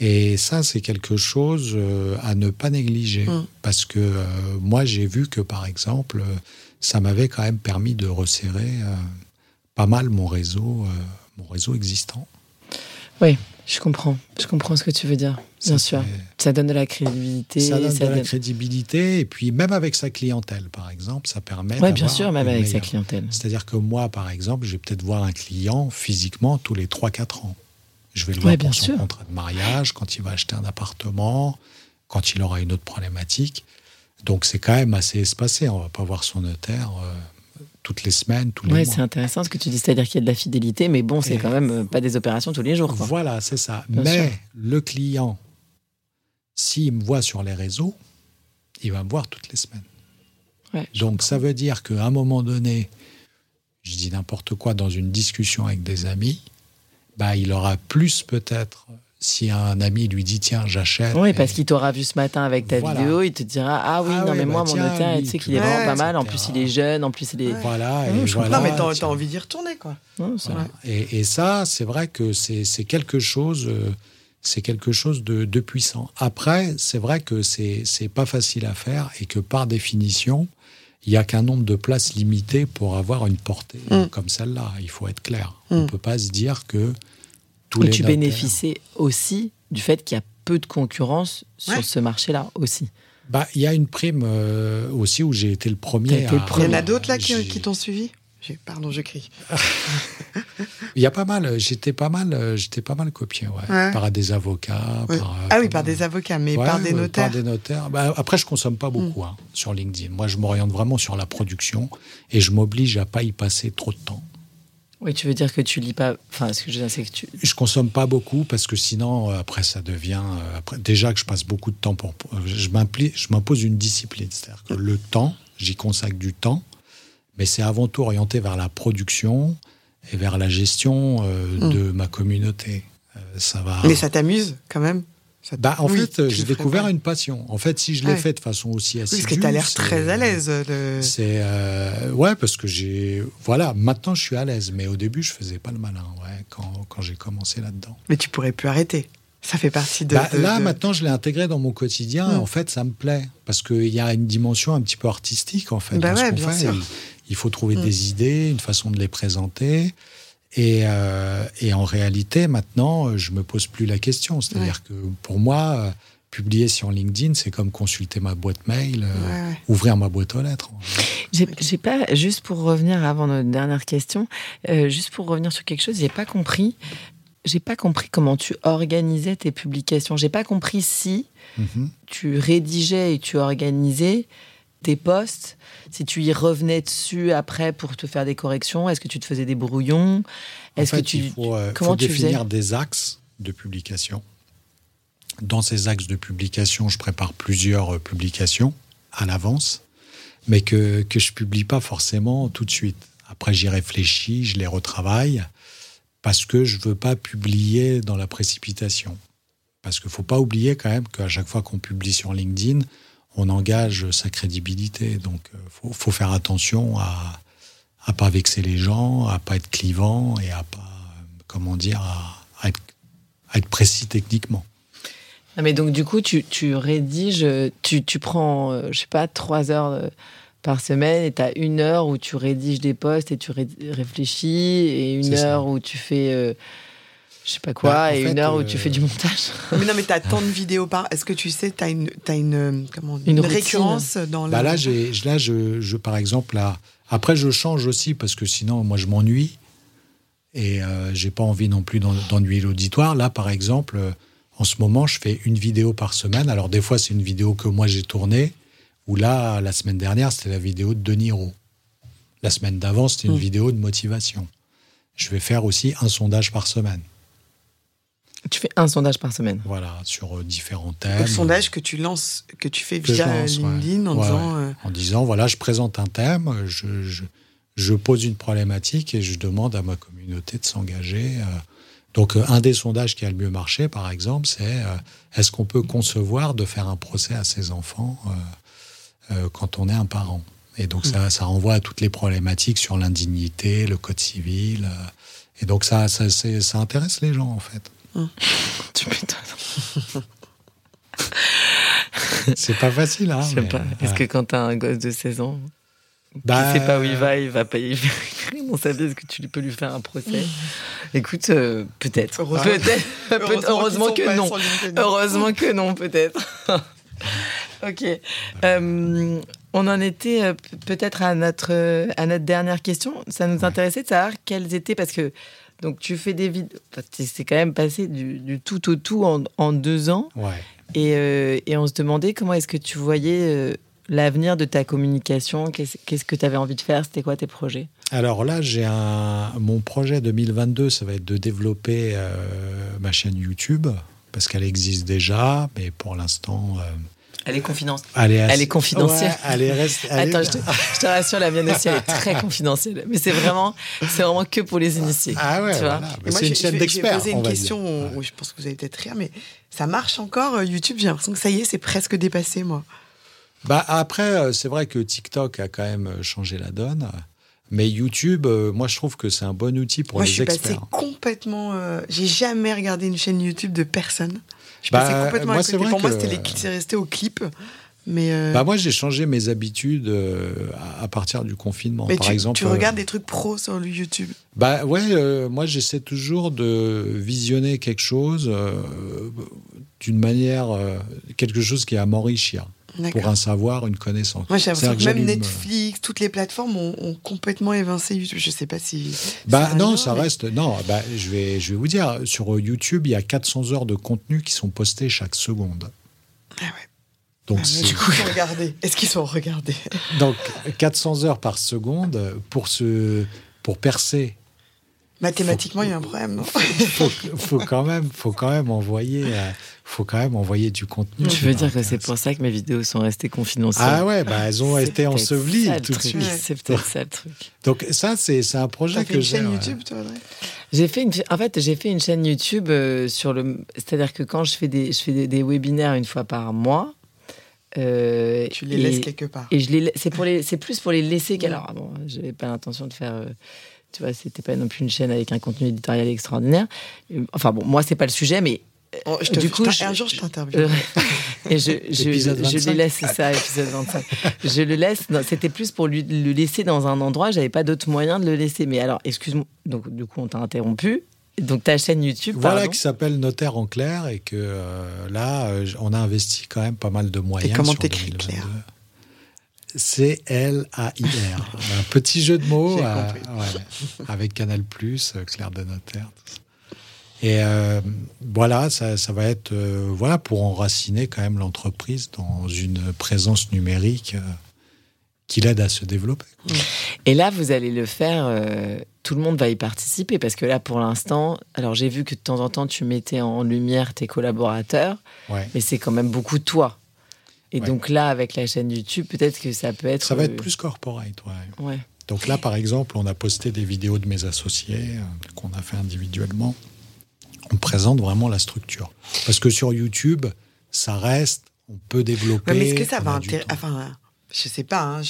Et ça, c'est quelque chose euh, à ne pas négliger. Mm. Parce que moi, j'ai vu que, par exemple, ça m'avait quand même permis de resserrer euh, pas mal mon réseau, euh, mon réseau existant. Oui, je comprends. Je comprends ce que tu veux dire. Bien sûr. Ça donne de la crédibilité. Ça donne de la crédibilité. Et puis, même avec sa clientèle, par exemple, ça permet. Oui, bien sûr, même avec sa clientèle. C'est-à-dire que moi, par exemple, je vais peut-être voir un client physiquement tous les 3-4 ans. Je vais le voir pour son contrat de mariage, quand il va acheter un appartement, quand il aura une autre problématique. Donc c'est quand même assez espacé. On va pas voir son notaire euh, toutes les semaines, tous les ouais, c'est intéressant ce que tu dis, c'est-à-dire qu'il y a de la fidélité, mais bon, c'est quand même euh, pas des opérations tous les jours. Voilà, c'est ça. mais le client, s'il me voit sur les réseaux, il va me voir toutes les semaines. Donc ça veut dire qu'à un moment donné, je dis n'importe quoi dans une discussion avec des amis, bah, il aura plus peut-être si un ami lui dit tiens j'achète oui parce qu'il t'aura vu ce matin avec ta vidéo il te dira ah oui ah non mais moi bah mon notaire tu sais qu'il est vraiment pas mal. En plus il est jeune en plus il est voilà, et voilà non mais t'as envie d'y retourner quoi. Et, et, ça c'est vrai que c'est quelque chose euh, c'est quelque chose de, de puissant. Après c'est vrai que c'est c'est pas facile à faire et que par définition il n'y a qu'un nombre de places limité pour avoir une portée mm. comme celle-là. Il faut être clair. On ne mm. peut pas se dire que et tu bénéficies aussi du fait qu'il y a peu de concurrence sur ce marché-là aussi. Bah, il y a une prime euh, aussi où j'ai été le premier. Il y en a d'autres là qui, t'ont suivi? Pardon, je crie. (laughs) il y a pas mal. J'étais pas mal. J'étais pas mal copié, ouais, par des avocats. Par, ah oui, par des avocats, mais par des notaires. Par des notaires. Bah, après, je consomme pas beaucoup mm. hein, sur LinkedIn. Moi, je m'oriente vraiment sur la production et je m'oblige à pas y passer trop de temps. Oui, tu veux dire que tu lis pas. Enfin, ce que je veux dire, c'est que tu. Je consomme pas beaucoup parce que sinon, euh, après, ça devient. Euh, après, déjà que je passe beaucoup de temps pour. Je m'impose une discipline. C'est-à-dire que le temps, j'y consacre du temps, mais c'est avant tout orienté vers la production et vers la gestion euh, hmm. de ma communauté. ça va. Mais ça t'amuse quand même? Bah, en fait, j'ai découvert une passion. En fait, si je l'ai fait de façon aussi assidue. parce que tu as l'air très à l'aise. C'est euh, ouais, parce que j'ai voilà. Maintenant, je suis à l'aise, mais au début, je faisais pas le malin. Ouais, quand, quand j'ai commencé là-dedans. Mais tu pourrais plus arrêter. Ça fait partie de. Bah, là, maintenant, je l'ai intégré dans mon quotidien. Hmm. En fait, ça me plaît parce qu'il y a une dimension un petit peu artistique en fait. Bah ouais, bien sûr. Il, faut trouver hmm. des idées, une façon de les présenter. Et, euh, et, en réalité, maintenant, je me pose plus la question. C'est-à-dire que pour moi, euh, publier sur LinkedIn, c'est comme consulter ma boîte mail, euh, ouvrir ma boîte aux lettres. J'ai pas, juste pour revenir avant notre dernière question, juste pour revenir sur quelque chose, j'ai pas compris. J'ai pas compris comment tu organisais tes publications. J'ai pas compris si mhm. tu rédigeais et tu organisais tes posts Si tu y revenais dessus après pour te faire des corrections Est-ce que tu te faisais des brouillons? Est-ce que tu il faut, euh, comment tu définir des axes de publication. Dans ces axes de publication, je prépare plusieurs euh, publications à l'avance, mais que que je publie pas forcément tout de suite. Après, j'y réfléchis, je les retravaille parce que je veux pas publier dans la précipitation. Parce qu'il faut pas oublier quand même qu'à chaque fois qu'on publie sur LinkedIn, on engage sa crédibilité. Donc, il euh, faut, faire attention à ne pas vexer les gens, à pas être clivant et à pas, comment dire, à, être, précis techniquement. mais donc, du coup, tu, rédiges, tu, tu prends, euh, je sais pas, trois heures euh, par semaine et tu as une heure où tu rédiges des posts et tu réfléchis et une heure où tu fais je sais pas quoi, bah, et une heure où tu fais du euh, montage. (laughs) mais non, mais tu as tant de vidéos par. Est-ce que tu sais, tu as une, as une, comment, une, récurrence dans bah Là, là je, je, par exemple, là, Après, je change aussi parce que sinon, moi, je m'ennuie et euh, j'ai pas envie non plus d'ennuyer l'auditoire. Là, par exemple, euh, en ce moment, je fais une vidéo par semaine. Alors, des fois, c'est une vidéo que moi j'ai tournée, ou là, la semaine dernière, c'était la vidéo de De Niro. La semaine d'avant, c'était une mm. vidéo de motivation. Je vais faire aussi un sondage par semaine. Tu fais un sondage par semaine. Voilà, sur euh, différents thèmes. Un sondage que tu lances, que tu fais via LinkedIn en disant. Euh, en disant, voilà, je présente un thème, je, je, pose une problématique et je demande à ma communauté de s'engager. Euh. Donc, un des sondages qui a le mieux marché, par exemple, c'est est-ce qu'on peut concevoir de faire un procès à ses enfants quand on est un parent? Et donc, ça, ça renvoie à toutes les problématiques sur l'indignité, le code civil. et donc, ça, ça, ça intéresse les gens, en fait. (laughs) Tu m'étonnes. (laughs) c'est pas facile, hein. Je sais pas. Est-ce que quand t'as un gosse de 16 ans, bah, sait pas où il va, il va y (laughs) mon salut, est-ce que tu peux lui faire un procès? Écoute, euh, peut-être. Heureusement, peut heureusement, que non. Heureusement que non, peut-être. ok. Euh, on en était euh, peut-être à notre, à notre dernière question. Ça nous intéressait de savoir quelles étaient, parce que donc tu fais des vidéos. c'est quand même passé du, tout au tout en, deux ans. Euh, et, on se demandait comment est-ce que tu voyais euh, l'avenir de ta communication? Qu'est-ce que tu avais envie de faire? C'était quoi tes projets? Alors là, j'ai un mon projet 2022, ça va être de développer euh, ma chaîne YouTube parce qu'elle existe déjà, mais pour l'instant. Elle est confidentielle. Elle est, confidentielle. elle est (laughs) Attends, je te, rassure, la mienne aussi, elle est très confidentielle. Mais c'est vraiment, c'est vraiment que pour les initiés. Ah ouais, voilà. c'est une chaîne d'experts. Je vais poser une question où je pense que vous allez peut-être rire, mais ça marche encore euh, YouTube? J'ai l'impression que ça y est, c'est presque dépassé, moi. Bah après, euh, c'est vrai que TikTok a quand même euh, changé la donne. Mais YouTube, moi, je trouve que c'est un bon outil pour les experts. Moi, je suis passé complètement. j'ai jamais regardé une chaîne YouTube de personne. Je bah, passais complètement moi, vrai Pour moi, c'était resté au clip. Mais euh, bah moi, j'ai changé mes habitudes euh, à partir du confinement. Mais par tu, exemple, tu regardes des trucs pro sur le YouTube Bah ouais, euh, moi j'essaie toujours de visionner quelque chose d'une manière, quelque chose qui est à m'enrichir pour un savoir, une connaissance. Moi, j'ai l'impression que, même Netflix, toutes les plateformes ont, complètement évincé YouTube. Je sais pas si. Bah non, ça reste. Non, bah, je vais, je vais vous dire, sur YouTube, il y a 400 heures de contenu qui sont postés chaque seconde. Ah ouais. Donc, ah, du coup, Est-ce qu'ils sont regardés? Donc, 400 heures par seconde pour se, pour percer Mathématiquement, il y a un problème, non faut, faut, quand même, faut quand même envoyer, euh, faut quand même envoyer du contenu. Tu veux dire que c'est pour ça que mes vidéos sont restées confidentielles Ah ouais, bah elles ont été ensevelies tout de suite. C'est peut-être ça le truc. Donc ça, c'est un projet que j'ai. une chaîne YouTube, toi, J'ai fait une, en fait, j'ai fait une chaîne YouTube euh, sur le, c'est-à-dire que quand je fais des, je fais des, webinaires une fois par mois. Euh, tu les laisses quelque part. Et je les, c'est pour les, c'est plus pour les laisser qu'alors. Bon, j'avais pas l'intention de faire tu vois, c'était pas non plus une chaîne avec un contenu éditorial extraordinaire. Enfin bon, moi c'est pas le sujet, mais oh, je te, du coup, un jour je t'interviewe. et je, je, je, le laisse, c'est ça, épisode 25. je le laisse. C'était plus pour lui, le laisser dans un endroit. J'avais pas d'autre moyen de le laisser. Mais alors, excuse-moi. Donc du coup, on t'a interrompu. Donc ta chaîne YouTube. Voilà, qui s'appelle Notaire en clair et que euh, là, euh, on a investi quand même pas mal de moyens. Et comment t'écris clair C-L-A-I-R. un petit jeu de mots euh, avec Canal, euh, Claire de Notaire. Et euh, voilà, ça, va être voilà pour enraciner quand même l'entreprise dans une présence numérique qui l'aide à se développer. Et là, vous allez le faire, tout le monde va y participer parce que là, pour l'instant, alors j'ai vu que de temps en temps, tu mettais en lumière tes collaborateurs, mais c'est quand même beaucoup toi. Et donc là, avec la chaîne YouTube, peut-être que ça peut être. Ça va être plus corporate, ouais. ouais. Donc là, par exemple, on a posté des vidéos de mes associés euh, qu'on a fait individuellement. On présente vraiment la structure. Parce que sur YouTube, ça reste, on peut développer. mais est-ce que ça va intéresser. Enfin, je sais pas. Hein,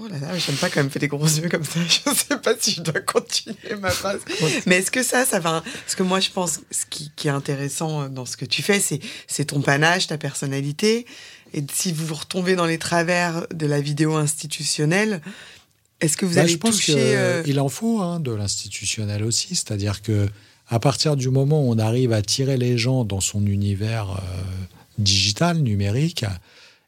Oh là là, j'aime pas quand même faire des gros yeux comme ça. (laughs) Je sais pas si je dois continuer ma phrase. Mais est-ce que ça, ça va. Parce que moi, je pense ce qui, qui est intéressant euh, dans ce que tu fais, c'est ton panache, ta personnalité. Et si vous vous retombez dans les travers de la vidéo institutionnelle, est-ce que vous bah, allez je pense toucher euh, Il en faut hein, de l'institutionnel aussi, c'est-à-dire que à partir du moment où on arrive à tirer les gens dans son univers euh, digital, numérique,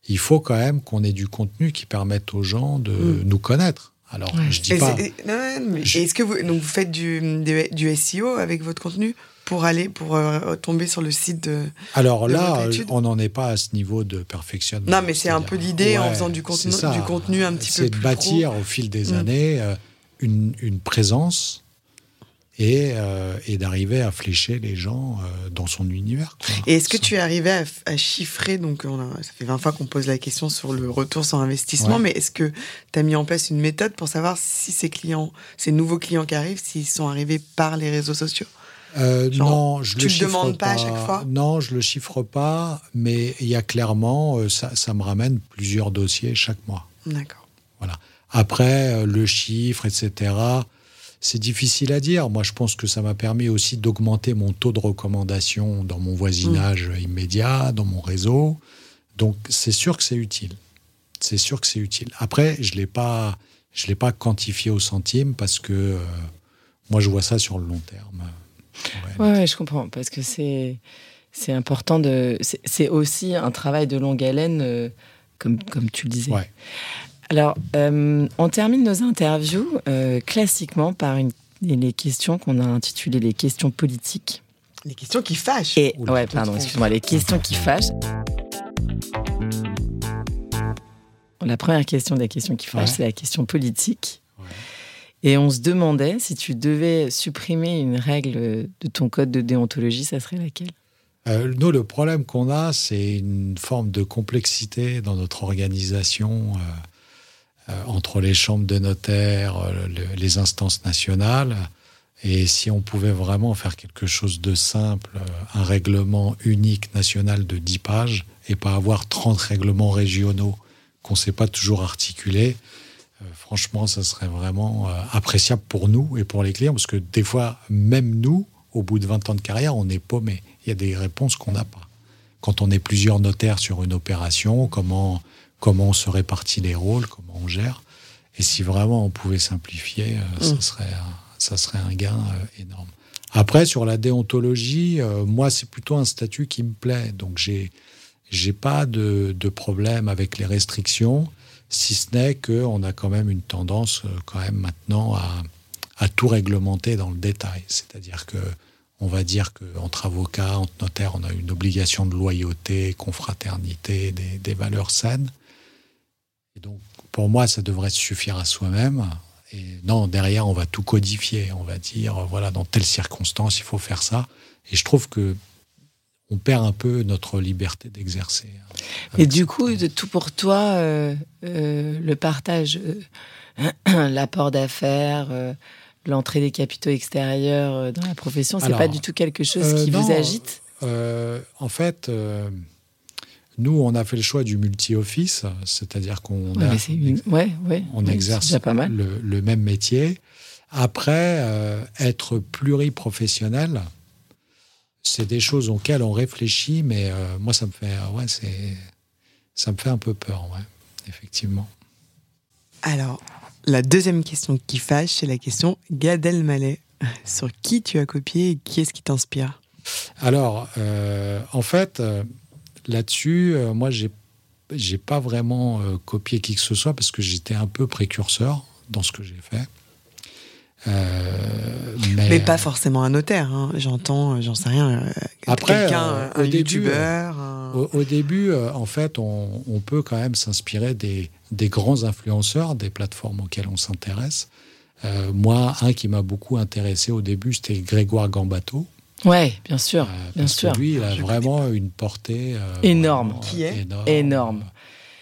il faut quand même qu'on ait du contenu qui permette aux gens de mm. nous connaître Alors, je dis pas. Est-ce que vous, donc vous faites du, du, SEO avec votre contenu? Pour aller, pour euh, tomber sur le site de. Alors là, on n'en est pas à ce niveau de perfectionnement. Non, mais c'est un peu l'idée en faisant du contenu, du contenu un petit peu plus. C'est de bâtir au fil des mm. années euh, une, une, présence euh, et, d'arriver à flécher les gens euh, dans son univers. Et est-ce que tu es arrivé à, chiffrer, donc ça fait 20 fois qu'on pose la question sur le retour sur investissement, mais est-ce que tu as mis en place une méthode pour savoir si ces clients, ces nouveaux clients qui arrivent, s'ils sont arrivés par les réseaux sociaux? Euh, non, je tu le, demandes pas, à chaque fois Non, je le chiffre pas, mais il y a clairement, ça, ça me ramène plusieurs dossiers chaque mois. D'accord. Voilà. Après, le chiffre, etc., c'est difficile à dire. Moi, je pense que ça m'a permis aussi d'augmenter mon taux de recommandation dans mon voisinage mm. immédiat, dans mon réseau. Donc, c'est sûr que c'est utile. C'est sûr que c'est utile. Après, je l'ai pas, je l'ai pas quantifié au centime parce que euh, moi, je vois ça sur le long terme. Ouais, je comprends parce que c'est c'est important de. C'est aussi un travail de longue haleine, euh, comme comme tu le disais. Ouais. Alors, euh, on termine nos interviews euh, classiquement par une, les questions qu'on a intitulées les questions politiques. Les questions qui fâchent. Et, ouais, pardon, excuse-moi, les questions qui fâchent. La première question des questions qui fâchent, c'est la question politique. Et on se demandait si tu devais supprimer une règle de ton code de déontologie, ça serait laquelle? Euh, nous, le problème qu'on a, c'est une forme de complexité dans notre organisation. Euh, entre les chambres de notaires, euh, les instances nationales. Et si on pouvait vraiment faire quelque chose de simple, euh, un règlement unique national de 10 pages, et pas avoir 30 règlements régionaux qu'on ne sait pas toujours articuler, franchement, ça serait vraiment appréciable pour nous et pour les clients, parce que des fois, même nous, au bout de 20 ans de carrière, on est paumé. Il y a des réponses qu'on n'a pas. Quand on est plusieurs notaires sur une opération, comment comment on se répartit les rôles, comment on gère. Et si vraiment on pouvait simplifier, euh, ça, mm. serait, ça serait un gain euh, énorme. Après, sur la déontologie, euh, moi, c'est plutôt un statut qui me plaît. Donc, j'ai j'ai pas de, de, problème avec les restrictions, si ce n'est qu'on a quand même une tendance, quand même maintenant, à, tout réglementer dans le détail. C'est-à-dire que on va dire qu'entre avocats, entre notaires, on a une obligation de loyauté, confraternité, des, valeurs saines. Donc, pour moi, ça devrait suffire à soi-même. Et non, derrière, on va tout codifier. On va dire, voilà, dans telle circonstance, il faut faire ça. Et je trouve que on perd un peu notre liberté d'exercer. Et du coup, de tout pour toi, euh, euh, le partage, euh, (clears throat) l'apport d'affaires, l'entrée des capitaux extérieurs dans la profession, c'est pas du tout quelque chose qui vous agite? En fait nous, on a fait le choix du multi-office, c'est-à-dire qu'on on exerce Le, même métier. Après, être pluriprofessionnel, c'est des choses auxquelles on réfléchit, mais euh, moi, ça me fait, ouais, c'est, ça me fait un peu peur, ouais, effectivement. Alors, la deuxième question qui fâche, c'est la question Gad Elmaleh. (laughs) Sur qui tu as copié et qui est-ce qui t'inspire? Alors, euh, en fait, là-dessus, euh, moi, j'ai j'ai pas vraiment euh, copié qui que ce soit parce que j'étais un peu précurseur dans ce que j'ai fait. Euh, mais, pas forcément un notaire, hein. j'entends, j'en sais rien. Après, quelqu'un, un youtubeur. Au, début, en fait, on, on, peut quand même s'inspirer des, des, grands influenceurs, des plateformes auxquelles on s'intéresse. moi, un qui m'a beaucoup intéressé au début, c'était Grégoire Gambato, Ouais, bien sûr, euh, bien sûr. lui, il a vraiment une portée euh, énorme. Qui est énorme.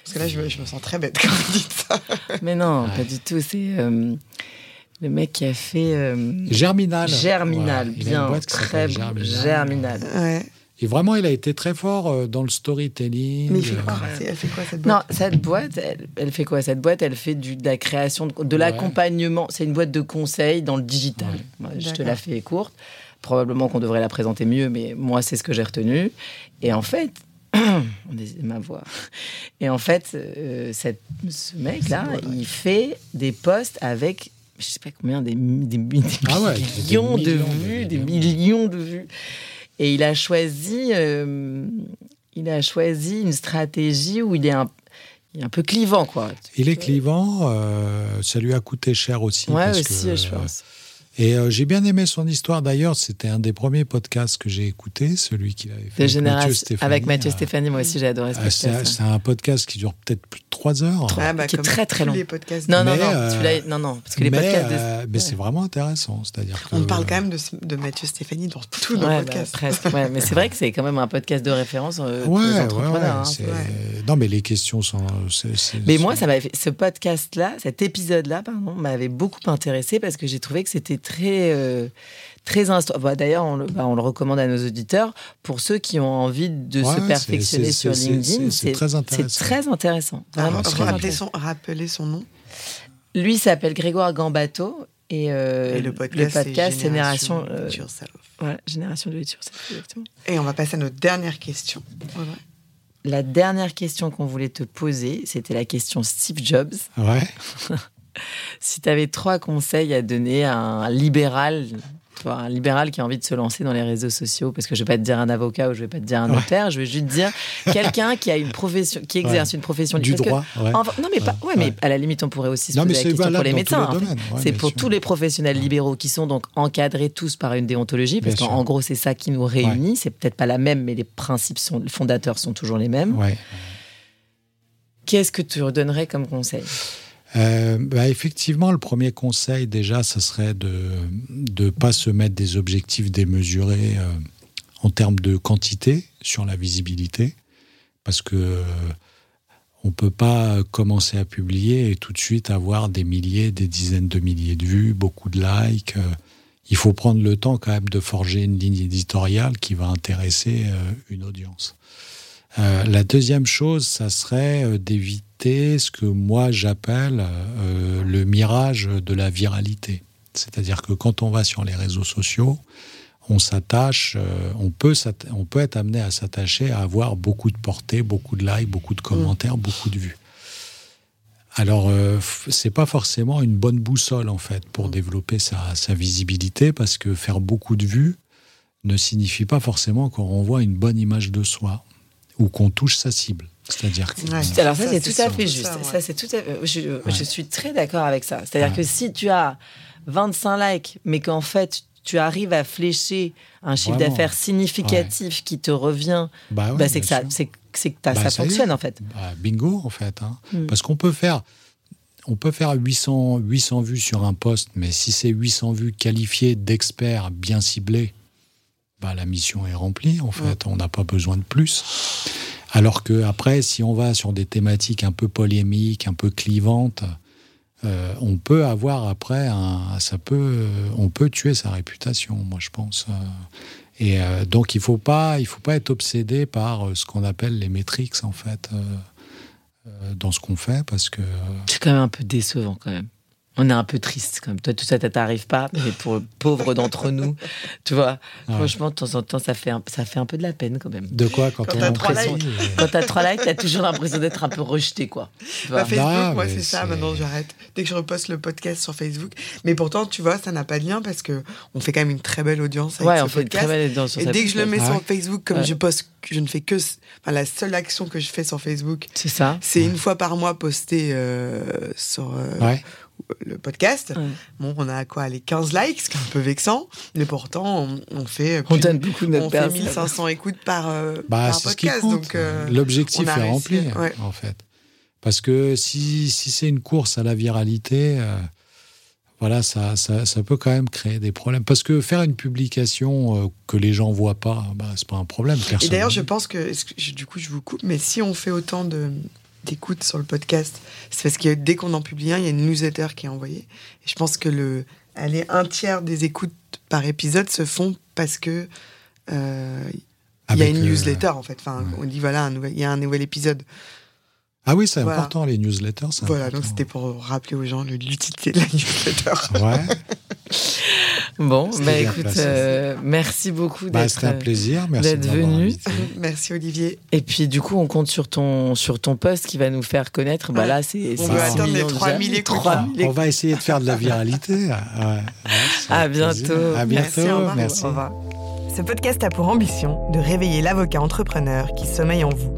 Parce que là, je me, sens très bête (laughs) quand vous dites ça. Mais non, pas du tout. C'est euh, le mec qui a fait Germinal. Germinal, bien, très Germinal. Germinal. Ouais. Et vraiment, il a été très fort dans le storytelling. Mais il fait quoi Elle fait quoi cette boîte Non, cette boîte, elle, fait quoi Cette boîte, elle fait du, de la création, de, l'accompagnement. C'est une boîte de conseil dans le digital. je te la fais courte. Probablement qu'on devrait la présenter mieux, mais moi, c'est ce que j'ai retenu. Et en fait, (clears throat) on ma voix. Et en fait, euh, cette, ce mec-là, il fait des posts avec, je sais pas combien, des, ah millions, de vues, des millions de vues. Et il a choisi, euh, il a choisi une stratégie où il est un, il est un peu clivant, quoi. Il est clivant. euh, ça lui a coûté cher aussi. Ouais, parce aussi, que, je pense. Et euh, j'ai bien aimé son histoire. D'ailleurs, c'était un des premiers podcasts que j'ai écouté, celui qu'il avait fait De avec. Mathieu Stéphanie. Avec Mathieu Stéphanie, moi aussi, j'ai adoré ce c'est podcast. c'est un podcast qui dure peut-être plus de trois heures. Trop. Ah, bah, qui est très, très long. les podcasts. Non, non, Mais, non, euh, non, non, parce que les mais podcasts. de- euh, mais Ouais. c'est vraiment intéressant. C'est-à-dire que On parle quand même de, de Mathieu Stéphanie dans tous nos Ouais, bah, podcasts. presque. ouais. Mais c'est vrai que c'est quand même un podcast de référence euh, pour Ouais, les ouais, entrepreneurs. ouais, hein. Non, mais les questions sont. Mais moi, ça m'avait fait, ce podcast-là, cet épisode-là, pardon, m'avait beaucoup intéressé parce que j'ai trouvé que c'était très, euh, très insto- bah, D'ailleurs, on, le- bah, on le recommande à nos auditeurs pour ceux qui ont envie de Ouais, se perfectionner sur LinkedIn. c'est- très intéressant. C'est très intéressant. Vraiment Ah, très rappelez, intéressant. son, rappelez son nom. Lui s'appelle Grégoire Gambato et, euh, Et le podcast, c'est Génération, Do euh, It Yourself. voilà, Génération de Yourself, exactement. Et on va passer à notre dernière question. La dernière question qu'on voulait te poser, c'était la question Steve Jobs. Ouais. (laughs) Si tu avais trois conseils à donner à un libéral, vois, un libéral qui a envie de se lancer dans les réseaux sociaux, parce que je vais pas te dire un avocat ou je vais pas te dire un Ouais. notaire, je vais juste dire quelqu'un qui a une profession, qui exerce une profession Du que- droit. ouais. Enfin, non mais pas, à la limite on pourrait aussi se Non, poser la question pour les médecins. en fait. ouais, c'est pour sûr. tous les professionnels libéraux qui sont donc encadrés tous par une déontologie, parce qu'en gros c'est ça qui nous réunit. C'est peut-être pas la même, mais les principes sont, fondateurs sont toujours les mêmes. Qu'est-ce que tu redonnerais comme conseil? Euh, bah, effectivement, le premier conseil, déjà, ce serait de ne pas se mettre des objectifs démesurés euh, en termes de quantité sur la visibilité, parce que euh, on peut pas commencer à publier et tout de suite avoir des milliers, des dizaines de milliers de vues, beaucoup de likes. il faut prendre le temps quand même de forger une ligne éditoriale qui va intéresser une audience. La deuxième chose, ça serait euh, ce que moi j'appelle euh, le mirage de la viralité. C'est-à-dire que quand on va sur les réseaux sociaux, on s'attache, euh, on, peut on peut être amené à s'attacher à avoir beaucoup de portée, beaucoup de likes, beaucoup de commentaires, beaucoup de vues. Alors, euh, c'est pas forcément une bonne boussole en fait pour développer sa, sa visibilité parce que faire beaucoup de vues ne signifie pas forcément qu'on renvoie une bonne image de soi ou qu'on touche sa cible. C'est-à-dire que Ouais. Alors ça, Ça, c'est tout à fait Ça, juste. ouais. Ça, c'est tout à fait- Je, je Ouais. suis très d'accord avec ça. C'est-à-dire Ouais. que si tu as 25 likes, mais qu'en fait tu arrives à flécher un chiffre d'affaires significatif qui te revient, bah ouais, bah, c'est que ça, c'est, c'est que Bah, ça ça fonctionne en fait. Bah, bingo en fait. hein. Mm. Parce qu'on peut faire, on peut faire 800, 800 vues sur un poste, mais si c'est 800 vues qualifiées d'experts bien ciblés, bah, la mission est remplie en fait. On n'a pas besoin de plus. Alors que après, si on va sur des thématiques un peu polémiques, un peu clivantes, euh, on peut avoir après un, ça peut, on peut tuer sa réputation. Moi, je pense. euh. Et euh, donc, il faut pas, il faut pas être obsédé par ce qu'on appelle les métriques en fait dans ce qu'on fait, parce que C'est quand même un peu décevant quand même. On est un peu triste quand même. Toi, tout ça, ça t'arrive pas, mais pour le pauvre d'entre nous, tu vois, Ouais. franchement, de temps en temps, ça fait un, ça fait un peu de la peine quand même. de quoi quand, Quand on t'as trois likes. Quand t'as trois likes, t'as toujours l'impression d'être un peu rejeté, quoi. Tu vois. Bah, Facebook, Non, moi, c'est ça. Maintenant, j'arrête. Dès que je reposte le podcast sur Facebook. Mais pourtant, tu vois, ça n'a pas de lien parce que on fait quand même une très belle audience avec ouais, ce on fait une très belle audience sur Et dès que je le mets Ah sur Facebook, comme Ouais. je poste, je ne fais que, enfin, la seule action que je fais sur Facebook, C'est ça. c'est une fois par mois poster euh, sur euh, ouais. Le podcast. Ouais. Bon, on a quoi, les 15 likes, ce qui est un peu vexant, mais pourtant, on, on fait, On plus- donne beaucoup de on fait personne. 1500 écoutes par, euh, Bah, par c'est ce qui podcast. donc, euh, L'objectif est réussi, rempli, ouais. en fait. Parce que si, si c'est une course à la viralité, euh, voilà, ça, ça, ça peut quand même créer des problèmes. Parce que faire une publication euh, que les gens voient pas, bah, c'est pas un problème. Et d'ailleurs, ne je pense que, du coup, je vous coupe, mais si on fait autant de d'écoutes sur le podcast, c'est parce que dès qu'on en publie un, il y a une newsletter qui est envoyée. Et je pense que le, allez, un tiers des écoutes par épisode se font parce que euh, il y a une euh, newsletter en fait. Enfin, ouais. on dit voilà, il y a un nouvel épisode. Ah oui, c'est Voilà. important, les newsletters. Voilà, donc c'était pour rappeler aux gens l'utilité de la newsletter. (laughs) Ouais, Bon, bah écoute, euh, merci beaucoup bah, d'être. c'était un plaisir. Merci d'être venu. (laughs) Merci Olivier. Et puis du coup, on compte sur ton sur ton poste qui va nous faire connaître. Bah là, c'est On six atteindre les millions 3000 déjà. écoutes. 3000 On va essayer de faire de la viralité. Ouais, ouais, c'est À plaisir. bientôt. À Merci, bientôt. revoir. Merci. Au revoir. Ce podcast a pour ambition de réveiller l'avocat entrepreneur qui sommeille en vous.